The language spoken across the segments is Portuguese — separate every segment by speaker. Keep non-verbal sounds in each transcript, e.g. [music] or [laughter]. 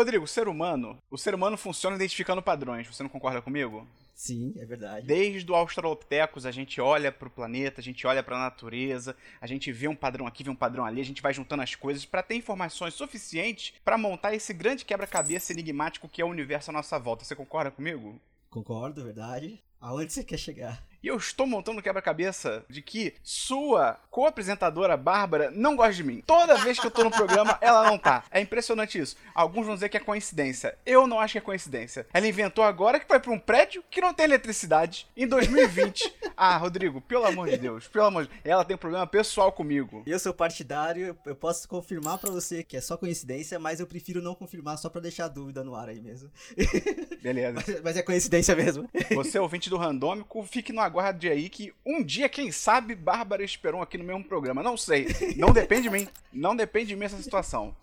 Speaker 1: Rodrigo, o ser humano, o ser humano funciona identificando padrões. Você não concorda comigo?
Speaker 2: Sim, é verdade.
Speaker 1: Desde o Australopithecus, a gente olha para o planeta, a gente olha para a natureza, a gente vê um padrão aqui, vê um padrão ali, a gente vai juntando as coisas para ter informações suficientes para montar esse grande quebra-cabeça enigmático que é o universo à nossa volta. Você concorda comigo?
Speaker 2: Concordo, verdade. Aonde você quer chegar?
Speaker 1: E eu estou montando um quebra-cabeça de que sua co-apresentadora, Bárbara, não gosta de mim. Toda vez que eu tô no programa, [laughs] ela não tá. É impressionante isso. Alguns vão dizer que é coincidência. Eu não acho que é coincidência. Ela inventou agora que vai pra um prédio que não tem eletricidade em 2020. [laughs] ah, Rodrigo, pelo amor de Deus, pelo amor de Deus. Ela tem um problema pessoal comigo.
Speaker 2: Eu sou partidário, eu posso confirmar para você que é só coincidência, mas eu prefiro não confirmar só para deixar a dúvida no ar aí mesmo. [laughs]
Speaker 1: Beleza.
Speaker 2: mas, mas é coincidência mesmo.
Speaker 1: Você, ouvinte do Randômico, fique no aguarde aí que um dia, quem sabe, Bárbara Esperon aqui no mesmo programa. Não sei. Não depende de mim. Não depende de mim essa situação.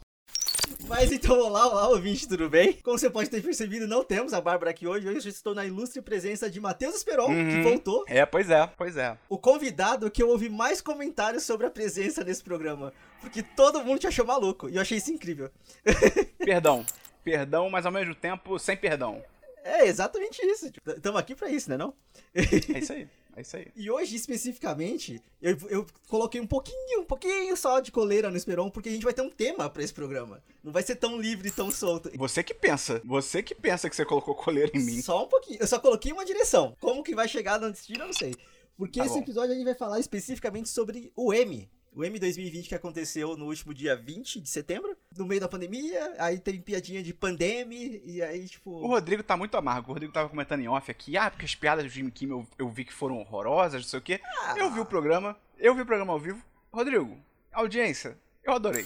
Speaker 2: Mas então, olá, olá, ouvinte, tudo bem? Como você pode ter percebido, não temos a Bárbara aqui hoje. Hoje eu estou na ilustre presença de Matheus Esperon, uhum. que voltou.
Speaker 1: É, pois é, pois é.
Speaker 2: O convidado que eu ouvi mais comentários sobre a presença nesse programa. Porque todo mundo te achou maluco. E eu achei isso incrível. [laughs]
Speaker 1: Perdão. Perdão, mas ao mesmo tempo, sem perdão.
Speaker 2: É exatamente isso. Estamos tipo, aqui para isso, né não?
Speaker 1: É isso aí. É isso aí. [laughs]
Speaker 2: E hoje, especificamente, eu, eu coloquei um pouquinho, um pouquinho só de coleira no Esperon, porque a gente vai ter um tema para esse programa. Não vai ser tão livre, tão solto.
Speaker 1: Você que pensa. Você que pensa que você colocou coleira em mim.
Speaker 2: Só um pouquinho. Eu só coloquei uma direção. Como que vai chegar no destino, eu não sei. Porque tá esse bom. episódio a gente vai falar especificamente sobre o M, o M 2020 que aconteceu no último dia 20 de setembro, no meio da pandemia, aí tem piadinha de pandemia, e aí, tipo.
Speaker 1: O Rodrigo tá muito amargo. O Rodrigo tava comentando em off aqui, ah, porque as piadas do Jimmy Kimmel eu, eu vi que foram horrorosas, não sei o quê. Ah. Eu vi o programa, eu vi o programa ao vivo. Rodrigo, audiência, eu adorei.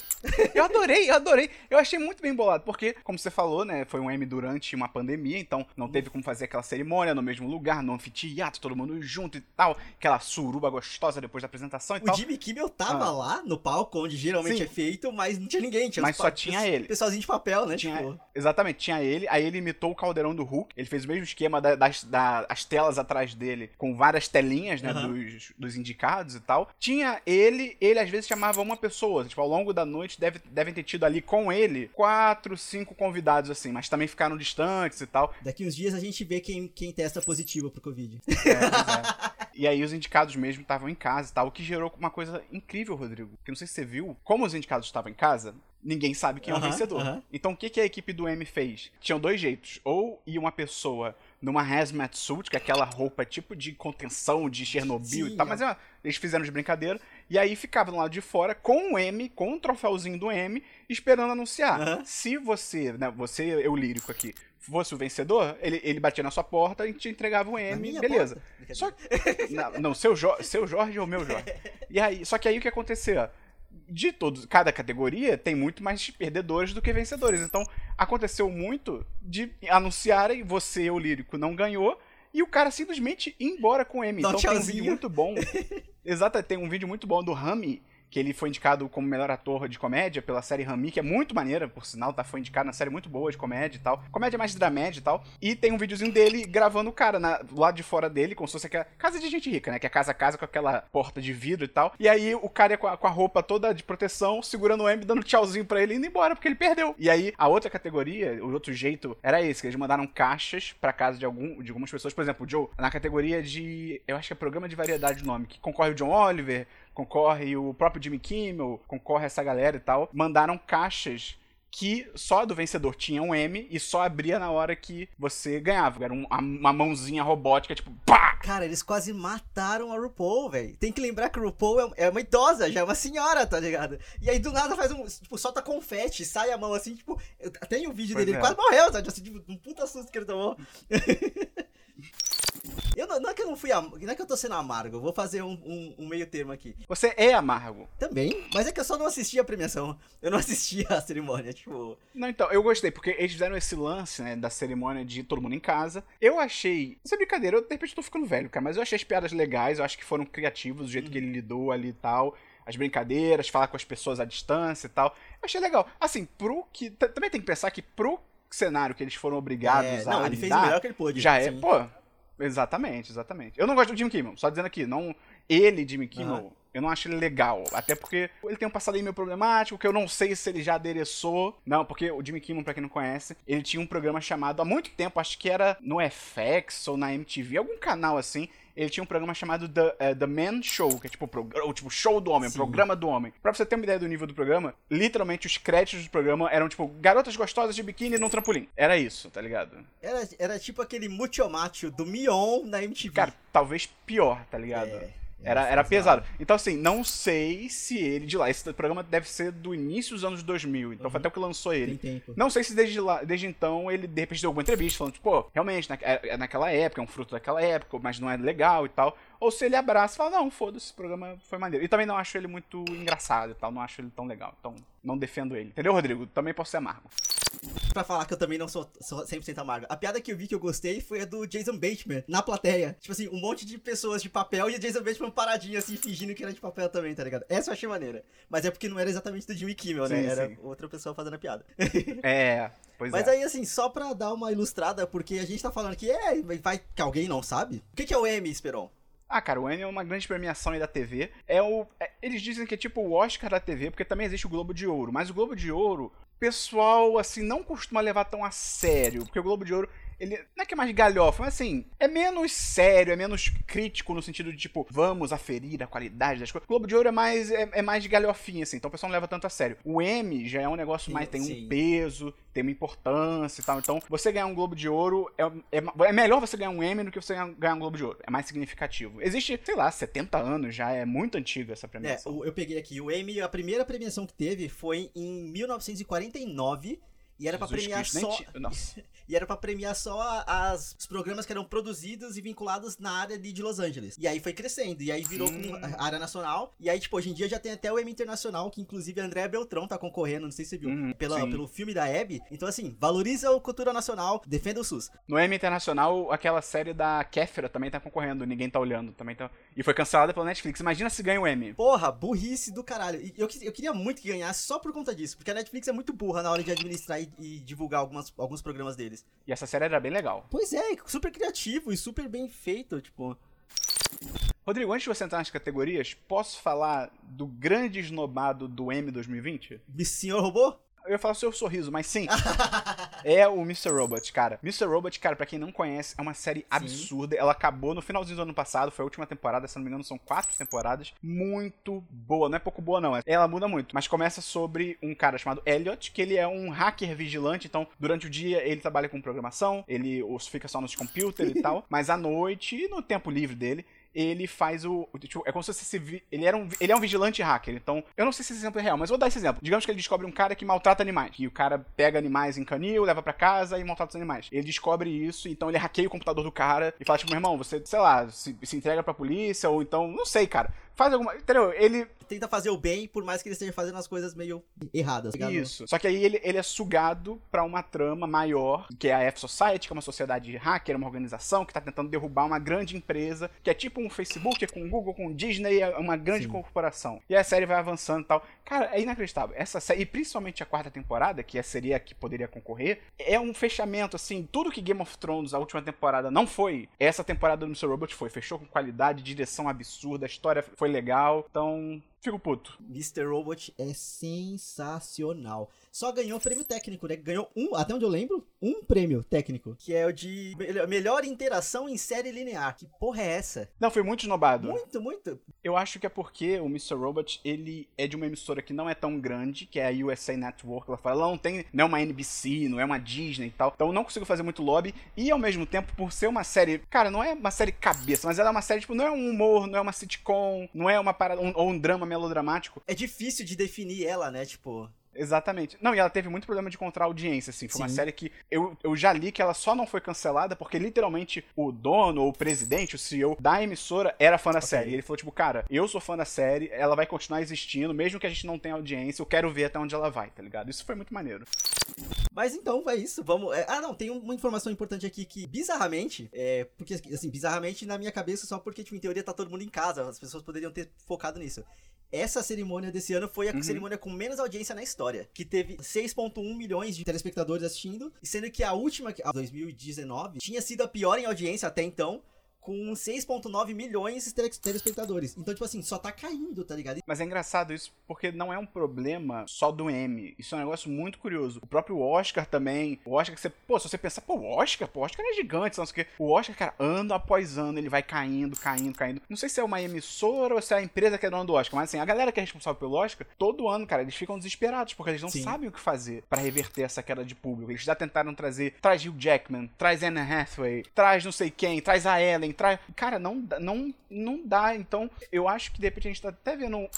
Speaker 1: Eu adorei, eu adorei. Eu achei muito bem bolado, porque, como você falou, né, foi um M durante uma pandemia, então não teve como fazer aquela cerimônia no mesmo lugar, no anfiteatro, todo mundo junto e tal, aquela suruba gostosa depois da apresentação e
Speaker 2: o
Speaker 1: tal.
Speaker 2: O Jimmy Kimmel tava ah. lá no palco, onde geralmente Sim. é feito, mas não tinha ninguém, tinha
Speaker 1: Mas só tinha ele.
Speaker 2: Pessoalzinho de papel, né,
Speaker 1: tinha,
Speaker 2: tipo...
Speaker 1: Exatamente, tinha ele, aí ele imitou o caldeirão do Hulk, ele fez o mesmo esquema da, das, das telas atrás dele, com várias telinhas, né, uhum. dos, dos indicados e tal. Tinha ele, ele às vezes chamava uma pessoa, tipo, longo da noite deve deve, devem ter tido ali com ele quatro, cinco convidados, assim, mas também ficaram distantes e tal.
Speaker 2: Daqui uns dias a gente vê quem, quem testa positivo pro Covid.
Speaker 1: É, é. E aí os indicados mesmo estavam em casa e tal, o que gerou uma coisa incrível, Rodrigo. Que não sei se você viu, como os indicados estavam em casa, ninguém sabe quem é o vencedor. Então o que, que a equipe do M fez? Tinham dois jeitos. Ou ia uma pessoa numa hazmat suit, que é aquela roupa tipo de contenção de Chernobyl Sim, e tal, mas é, eles fizeram de brincadeira. E aí ficava do lado de fora com o M, com o troféuzinho do M, esperando anunciar. Se você, né, você, eu lírico aqui, fosse o vencedor, ele, ele batia na sua porta e te entregava o M, beleza. Porta. Só não, não, seu, jo seu Jorge ou meu Jorge. [laughs] E aí, só que aí o que aconteceu? De todos, cada categoria tem muito mais perdedores do que vencedores. Então, aconteceu muito de anunciarem você, o lírico, não ganhou, e o cara simplesmente ir embora com o M. então tem um vídeo muito bom. [laughs] Exato, tem um vídeo muito bom do Rami que ele foi indicado como melhor ator de comédia pela série Rami, que é muito maneira, por sinal, tá? Foi indicado na série muito boa de comédia e tal. Comédia mais dramédia e tal. E tem um videozinho dele gravando o cara na, do lado de fora dele, como se fosse aquela casa de gente rica, né? Que é casa a casa com aquela porta de vidro e tal. E aí o cara com a, com a roupa toda de proteção, segurando o M, dando tchauzinho pra ele indo embora, porque ele perdeu. E aí a outra categoria, o outro jeito, era esse, que eles mandaram caixas pra casa de, algum, de algumas pessoas. Por exemplo, o Joe, na categoria de. Eu acho que é programa de variedade o nome, que concorre o John Oliver, concorre o próprio Jimmy Kimmel, concorre essa galera e tal, mandaram caixas que só do vencedor tinha um M e só abria na hora que você ganhava. Era um, uma mãozinha robótica, tipo, pá!
Speaker 2: Cara, eles quase mataram a RuPaul, velho. Tem que lembrar que a RuPaul é, é uma idosa, já é uma senhora, tá ligado? E aí do nada faz um, tipo, solta confete, sai a mão assim, tipo, tem um vídeo pois dele, é. ele quase morreu, sabe? Assim, tipo, um puta susto que ele tomou. [laughs] Eu não, não, é que eu não fui não é que eu tô sendo amargo, eu vou fazer um, um, um, meio termo aqui.
Speaker 1: Você é amargo.
Speaker 2: Também, mas é que eu só não assisti a premiação. Eu não assisti a cerimônia, tipo.
Speaker 1: Não, então, eu gostei, porque eles fizeram esse lance, né, da cerimônia de todo mundo em casa. Eu achei. Isso é brincadeira, eu de repente tô ficando velho, cara, mas eu achei as piadas legais, eu acho que foram criativos, o jeito uhum. que ele lidou ali e tal as brincadeiras, falar com as pessoas à distância e tal. Eu achei legal. Assim, pro que. Também tem que pensar que pro cenário que eles foram obrigados é, a. Não, ele lidar, fez o melhor que ele pôde. Já é, sim. é, pô, Exatamente, exatamente. Eu não gosto do Jimmy Kimmel, só dizendo aqui, não ele, Jimmy Kimmel, uhum. Eu não acho ele legal. Até porque ele tem um passado aí meio problemático, que eu não sei se ele já adereçou. Não, porque o Jimmy Kimmel, pra quem não conhece, ele tinha um programa chamado há muito tempo, acho que era no FX ou na MTV, algum canal assim, ele tinha um programa chamado The, uh, The Man Show, que é tipo o tipo show do homem, Sim. programa do homem. Pra você ter uma ideia do nível do programa, literalmente os créditos do programa eram tipo garotas gostosas de biquíni num trampolim. Era isso, tá ligado?
Speaker 2: Era, era tipo aquele Mucho Macho do Mion na MTV.
Speaker 1: Cara, talvez pior, tá ligado? É. Era, era pesado. Então, assim, não sei se ele de lá. Esse programa deve ser do início dos anos 2000. Então, uhum. foi até o que lançou ele.
Speaker 2: Tem tempo.
Speaker 1: Não sei se desde, lá, desde então ele de repente deu alguma entrevista falando, tipo, pô, realmente, na, é, é naquela época, é um fruto daquela época, mas não é legal e tal. Ou se ele abraça e fala, não, foda-se, esse programa foi maneiro. E também não acho ele muito engraçado e tal, não acho ele tão legal. Então, não defendo ele. Entendeu, Rodrigo? Também posso ser amargo.
Speaker 2: Pra falar que eu também não sou, sou 100% amargo. A piada que eu vi que eu gostei foi a do Jason Bateman, na plateia. Tipo assim, um monte de pessoas de papel e o Jason Bateman paradinho assim, fingindo que era de papel também, tá ligado? Essa eu achei maneira. Mas é porque não era exatamente do Jimmy Kimmel, né? Era sim. outra pessoa fazendo a piada. [laughs]
Speaker 1: É, pois
Speaker 2: Mas
Speaker 1: é.
Speaker 2: aí, assim, só pra dar uma ilustrada, porque a gente tá falando que é, vai que alguém não sabe. O que, que é o M, Esperon?
Speaker 1: Ah, cara, o Emmy é uma grande premiação aí da TV. É o, é, eles dizem que é tipo o Oscar da TV, porque também existe o Globo de Ouro. Mas o Globo de Ouro, pessoal, assim, não costuma levar tão a sério. Porque o Globo de Ouro ele não é que é mais galhofa, mas assim, é menos sério, é menos crítico no sentido de, tipo, vamos aferir a qualidade das coisas. O Globo de Ouro é mais, é, é mais de galhofinha, assim, então o pessoal não leva tanto a sério. O M já é um negócio mais, tem sim. um peso, tem uma importância e tal. Então, você ganhar um Globo de Ouro, é, é, é melhor você ganhar um M do que você ganhar um Globo de Ouro. É mais significativo. Existe, sei lá, 70 anos já, é muito antigo essa premiação.
Speaker 2: É, eu peguei aqui, o M, a primeira premiação que teve foi em 1949 e era para premiar Cristo, só. [laughs] e era para premiar só as, os programas que eram produzidos e vinculados na área de, de Los Angeles. E aí foi crescendo. E aí virou hum. área nacional. E aí, tipo, hoje em dia já tem até o Emmy Internacional, que inclusive André Beltrão tá concorrendo, não sei se você viu, hum, pela, pelo filme da Abby. Então, assim, valoriza a cultura nacional, defenda o SUS.
Speaker 1: No Emmy Internacional, aquela série da Kéfera também tá concorrendo, ninguém tá olhando. também tá... E foi cancelada pela Netflix. Imagina se ganha o Emmy.
Speaker 2: Porra, burrice do caralho. Eu, eu queria muito que ganhasse só por conta disso, porque a Netflix é muito burra na hora de administrar e e divulgar algumas, alguns programas deles.
Speaker 1: E essa série era bem legal.
Speaker 2: Pois é, super criativo e super bem feito, tipo.
Speaker 1: Rodrigo, antes de você entrar nas categorias, posso falar do grande esnobado do M 2020?
Speaker 2: Senhor Robô?
Speaker 1: Eu ia falar seu sorriso, mas sim. [laughs] é o Mr. Robot, cara. Mr. Robot, cara, pra quem não conhece, é uma série absurda. Ela acabou no finalzinho do ano passado, foi a última temporada, se não me engano, são quatro temporadas. Muito boa, não é pouco boa, não. Ela muda muito. Mas começa sobre um cara chamado Elliot, que ele é um hacker vigilante, então durante o dia ele trabalha com programação, ele fica só nos computers e tal. [laughs] Mas à noite, e no tempo livre dele, ele faz o. Tipo, é como se você. Ele, era um, ele é um vigilante hacker. Então, eu não sei se esse exemplo é real, mas vou dar esse exemplo. Digamos que ele descobre um cara que maltrata animais. E o cara pega animais em canil, leva para casa e maltrata os animais. Ele descobre isso, então ele hackeia o computador do cara e fala, tipo, meu irmão, você, sei lá, se, se entrega pra polícia, ou então, não sei, cara faz alguma. Entendeu? Ele.
Speaker 2: Tenta fazer o bem, por mais que ele esteja fazendo as coisas meio erradas.
Speaker 1: Tá Isso. Só que aí ele, ele é sugado para uma trama maior, que é a F-Society, que é uma sociedade hacker, uma organização que tá tentando derrubar uma grande empresa, que é tipo um Facebook, com Google, com Disney, é uma grande Sim. corporação. E a série vai avançando e tal. Cara, é inacreditável. Essa série, e principalmente a quarta temporada, que seria a que poderia concorrer, é um fechamento, assim, tudo que Game of Thrones, a última temporada, não foi, essa temporada do Mr. Robot foi. Fechou com qualidade, direção absurda, a história foi legal. Então, fico puto.
Speaker 2: Mr. Robot é sensacional só ganhou prêmio técnico, né? Ganhou um, até onde eu lembro, um prêmio técnico, que é o de melhor interação em série linear. Que porra é essa?
Speaker 1: Não, foi muito esnobado.
Speaker 2: Muito, muito.
Speaker 1: Eu acho que é porque o Mr. Robot, ele é de uma emissora que não é tão grande, que é a USA Network. Ela fala, ela não tem, não é uma NBC, não é uma Disney e tal. Então não consigo fazer muito lobby. E ao mesmo tempo, por ser uma série, cara, não é uma série cabeça, mas ela é uma série, tipo, não é um humor, não é uma sitcom, não é uma parada, um, ou um drama melodramático.
Speaker 2: É difícil de definir ela, né? Tipo.
Speaker 1: Exatamente. Não, e ela teve muito problema de encontrar audiência, assim. Foi Sim. uma série que eu, eu já li que ela só não foi cancelada porque literalmente o dono ou o presidente, o CEO da emissora, era fã da okay. série. E ele falou, tipo, cara, eu sou fã da série, ela vai continuar existindo, mesmo que a gente não tenha audiência, eu quero ver até onde ela vai, tá ligado? Isso foi muito maneiro.
Speaker 2: Mas então, é isso. Vamos. É... Ah, não, tem uma informação importante aqui que, bizarramente, é. Porque, assim, bizarramente na minha cabeça, só porque, tipo, em teoria tá todo mundo em casa, as pessoas poderiam ter focado nisso essa cerimônia desse ano foi a uhum. cerimônia com menos audiência na história, que teve 6.1 milhões de telespectadores assistindo, sendo que a última, a 2019, tinha sido a pior em audiência até então, com 6.9 milhões de telespectadores. Então, tipo assim, só tá caindo, tá ligado?
Speaker 1: Mas é engraçado isso, porque não é um problema só do M. Isso é um negócio muito curioso. O próprio Oscar também. O Oscar que você. Pô, se você pensar, pô, o Oscar, pô, o Oscar é gigante, não sei o quê. O Oscar, cara, ano após ano, ele vai caindo, caindo, caindo. Não sei se é uma emissora ou se é a empresa que é dona do Oscar, mas assim, a galera que é responsável pelo Oscar, todo ano, cara, eles ficam desesperados, porque eles não Sim. sabem o que fazer para reverter essa queda de público. Eles já tentaram trazer. Traz Hugh Jackman, traz Anne Hathaway, traz não sei quem, traz a Ellen, traz. Cara, não não, não, não dá. Então, eu acho que de repente a gente tá até vendo um,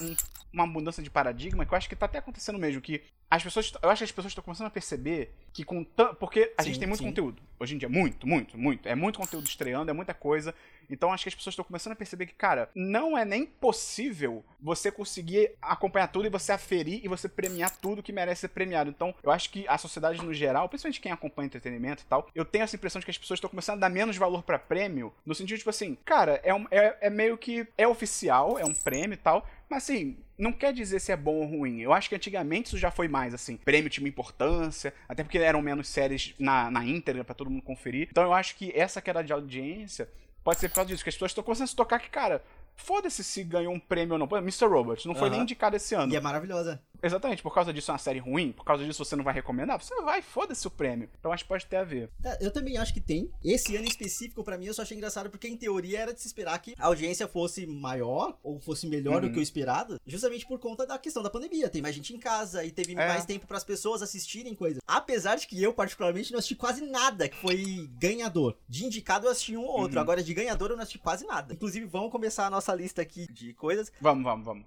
Speaker 1: uma mudança de paradigma, que eu acho que tá até acontecendo mesmo, que as pessoas, eu acho que as pessoas estão começando a perceber que com porque a sim, gente tem muito sim. conteúdo. Hoje em dia, muito, muito, muito. É muito conteúdo estreando, é muita coisa. Então acho que as pessoas estão começando a perceber que, cara, não é nem possível você conseguir acompanhar tudo e você aferir e você premiar tudo que merece ser premiado. Então, eu acho que a sociedade no geral, principalmente quem acompanha entretenimento e tal, eu tenho essa impressão de que as pessoas estão começando a dar menos valor para prêmio, no sentido, tipo assim, cara, é, um, é, é meio que é oficial, é um prêmio e tal, mas assim, não quer dizer se é bom ou ruim. Eu acho que antigamente isso já foi mais, assim, prêmio tinha importância, até porque eram menos séries na, na íntegra para todo mundo conferir. Então eu acho que essa queda de audiência pode ser por causa disso, que as pessoas estão começando a se tocar que, cara, foda-se se ganhou um prêmio ou não. Mr. Robot não foi nem indicado esse ano.
Speaker 2: E é maravilhosa.
Speaker 1: Exatamente, por causa disso é uma série ruim, por causa disso você não vai recomendar, você vai, foda-se o prêmio. Então acho que pode ter a ver.
Speaker 2: É, eu também acho que tem. Esse ano específico, para mim, eu só achei engraçado porque, em teoria, era de se esperar que a audiência fosse maior ou fosse melhor uhum. do que o esperado, justamente por conta da questão da pandemia. Tem mais gente em casa e teve é. mais tempo para as pessoas assistirem coisas. Apesar de que eu, particularmente, não assisti quase nada que foi ganhador. De indicado, eu assisti um ou outro. Uhum. Agora, de ganhador, eu não assisti quase nada. Inclusive, vamos começar a nossa lista aqui de coisas.
Speaker 1: Vamos, vamos, vamos.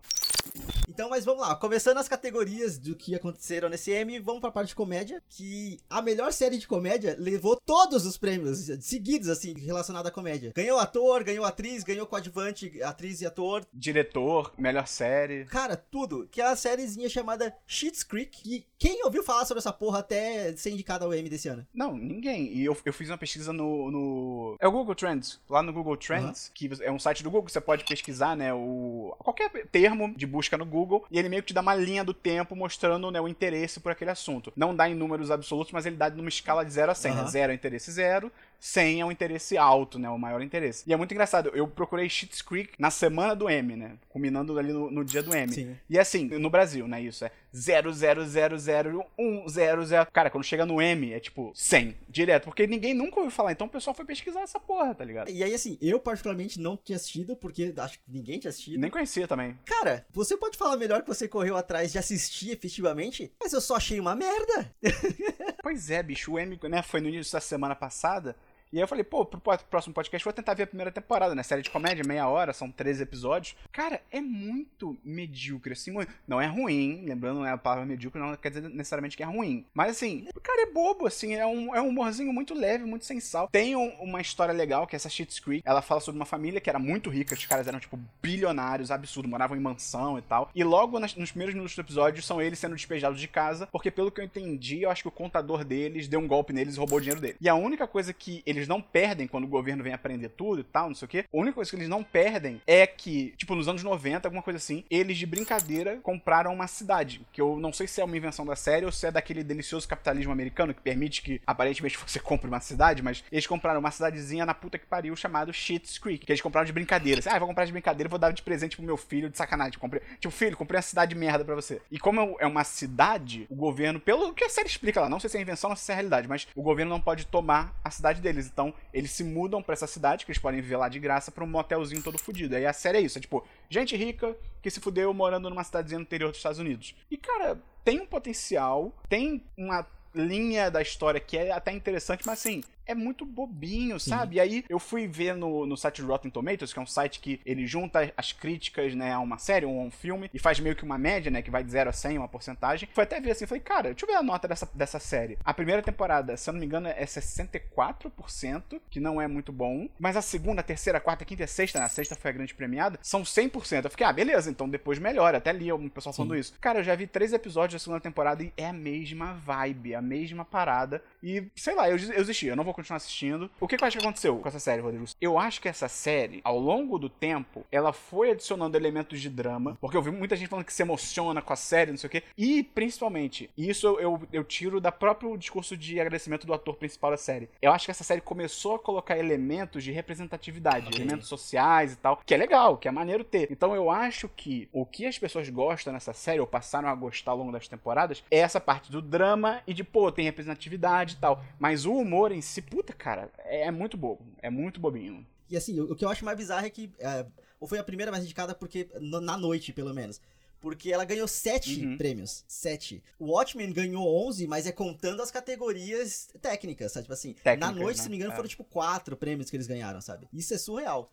Speaker 2: Então, mas vamos lá. Começando as categorias do que aconteceram nesse M, vamos pra parte de comédia, que a melhor série de comédia levou todos os prêmios seguidos, assim, relacionados à comédia. Ganhou ator, ganhou atriz, ganhou coadjuvante, atriz e ator.
Speaker 1: Diretor, melhor série.
Speaker 2: Cara, tudo. Que é a sériezinha chamada Sheets Creek, que quem ouviu falar sobre essa porra até ser indicada ao M desse ano?
Speaker 1: Não, ninguém. E eu, eu fiz uma pesquisa no, no... É o Google Trends. Lá no Google Trends, uhum. que é um site do Google, você pode pesquisar, né, o... qualquer termo de busca no Google e ele meio que te dá uma linha do tempo mostrando né, o interesse por aquele assunto. Não dá em números absolutos, mas ele dá numa escala de 0 a 100. Uhum. Né? 0 é interesse zero, 100 é um interesse alto, né? O maior interesse. E é muito engraçado. Eu procurei Schitt's Creek na semana do M, né? Combinando ali no, no dia do M. Sim. E assim, no Brasil, né? Isso é 0000100. Cara, quando chega no M, é tipo 100, direto. Porque ninguém nunca ouviu falar. Então o pessoal foi pesquisar essa porra, tá ligado?
Speaker 2: E aí, assim, eu particularmente não tinha assistido, porque acho que ninguém tinha assistido.
Speaker 1: Nem conhecia também.
Speaker 2: Cara, você pode falar melhor que você correu atrás de assistir efetivamente, mas eu só achei uma merda. [laughs]
Speaker 1: pois é, bicho. O M, né, foi no início da semana passada. E aí eu falei, pô, pro próximo podcast vou tentar ver a primeira temporada, né? Série de comédia, meia hora, são 13 episódios. Cara, é muito medíocre, assim. Não é ruim, lembrando, não é a palavra medíocre, não quer dizer necessariamente que é ruim. Mas assim, cara, é bobo, assim, é um, é um humorzinho muito leve, muito sensal. Tem um, uma história legal, que é essa Shit's Creek. Ela fala sobre uma família que era muito rica, os caras eram, tipo, bilionários, absurdo, moravam em mansão e tal. E logo nas, nos primeiros minutos do episódio são eles sendo despejados de casa, porque pelo que eu entendi, eu acho que o contador deles deu um golpe neles e roubou o dinheiro dele. E a única coisa que eles eles não perdem quando o governo vem aprender tudo e tal, não sei o quê. A única coisa que eles não perdem é que, tipo, nos anos 90, alguma coisa assim, eles de brincadeira compraram uma cidade. Que eu não sei se é uma invenção da série ou se é daquele delicioso capitalismo americano que permite que aparentemente [laughs] você compre uma cidade, mas eles compraram uma cidadezinha na puta que pariu chamado Shit's Creek, que eles compraram de brincadeira. Assim, ah, vou comprar de brincadeira, vou dar de presente pro meu filho de sacanagem. Comprei, tipo, filho, comprei uma cidade de merda pra você. E como é uma cidade, o governo, pelo que a série explica lá, não sei se é invenção ou se é realidade, mas o governo não pode tomar a cidade deles. Então, eles se mudam para essa cidade, que eles podem viver lá de graça, pra um motelzinho todo fudido. Aí a série é isso, é tipo, gente rica que se fudeu morando numa cidadezinha no interior dos Estados Unidos. E, cara, tem um potencial, tem uma linha da história que é até interessante, mas assim, é muito bobinho, sabe? E aí eu fui ver no, no site Rotten Tomatoes, que é um site que ele junta as críticas, né, a uma série ou a um filme e faz meio que uma média, né, que vai de 0 a 100, uma porcentagem. Foi até ver assim, falei, cara, deixa eu ver a nota dessa, dessa série. A primeira temporada, se eu não me engano, é 64%, que não é muito bom, mas a segunda, a terceira, a quarta, a quinta e a sexta, né, a sexta foi a grande premiada, são 100%. Eu fiquei, ah, beleza, então depois melhora. Até li o pessoal falando Sim. isso. Cara, eu já vi três episódios da segunda temporada e é a mesma vibe, a mesma parada. E, sei lá, eu, eu desisti, eu não vou continuar assistindo. O que, que eu acho que aconteceu com essa série, Rodrigo? Eu acho que essa série, ao longo do tempo, ela foi adicionando elementos de drama, porque eu vi muita gente falando que se emociona com a série, não sei o quê, e principalmente, isso eu, eu, eu tiro da próprio discurso de agradecimento do ator principal da série. Eu acho que essa série começou a colocar elementos de representatividade, okay. elementos sociais e tal, que é legal, que é maneiro ter. Então eu acho que o que as pessoas gostam nessa série, ou passaram a gostar ao longo das temporadas, é essa parte do drama e de, pô, tem representatividade e tal. Mas o humor em si, puta, cara, é, é muito bobo. É muito bobinho.
Speaker 2: E assim, o, o que eu acho mais bizarro é que. É, ou foi a primeira mais indicada porque. Na noite, pelo menos. Porque ela ganhou sete uhum. prêmios. Sete. O Watchmen ganhou 11, mas é contando as categorias técnicas, sabe? Tipo assim, Técnica, na noite, né? se não me engano, é. foram tipo quatro prêmios que eles ganharam, sabe? Isso é surreal.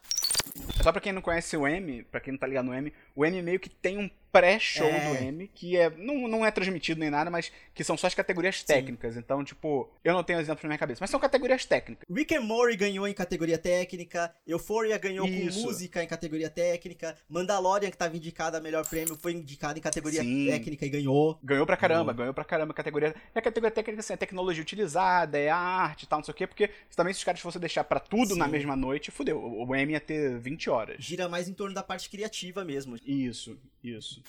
Speaker 1: Só pra quem não conhece o M, pra quem não tá ligado no M, o M meio que tem um pré-show é. do M, que é não, não é transmitido nem nada, mas que são só as categorias Sim. técnicas. Então, tipo, eu não tenho exemplo na minha cabeça, mas são categorias técnicas.
Speaker 2: Rick and Morty ganhou em categoria técnica, Euphoria ganhou Isso. com música em categoria técnica, Mandalorian, que tava indicada a melhor prêmio, foi indicado em categoria Sim. técnica e ganhou.
Speaker 1: Ganhou pra caramba, ganhou, ganhou pra caramba a categoria. E a categoria técnica, assim, é tecnologia utilizada, é arte e tal, não sei o quê, porque também se os caras fossem deixar para tudo Sim. na mesma noite, fudeu. O M ia ter 20 horas.
Speaker 2: Gira mais em torno da parte criativa mesmo.
Speaker 1: Isso, isso.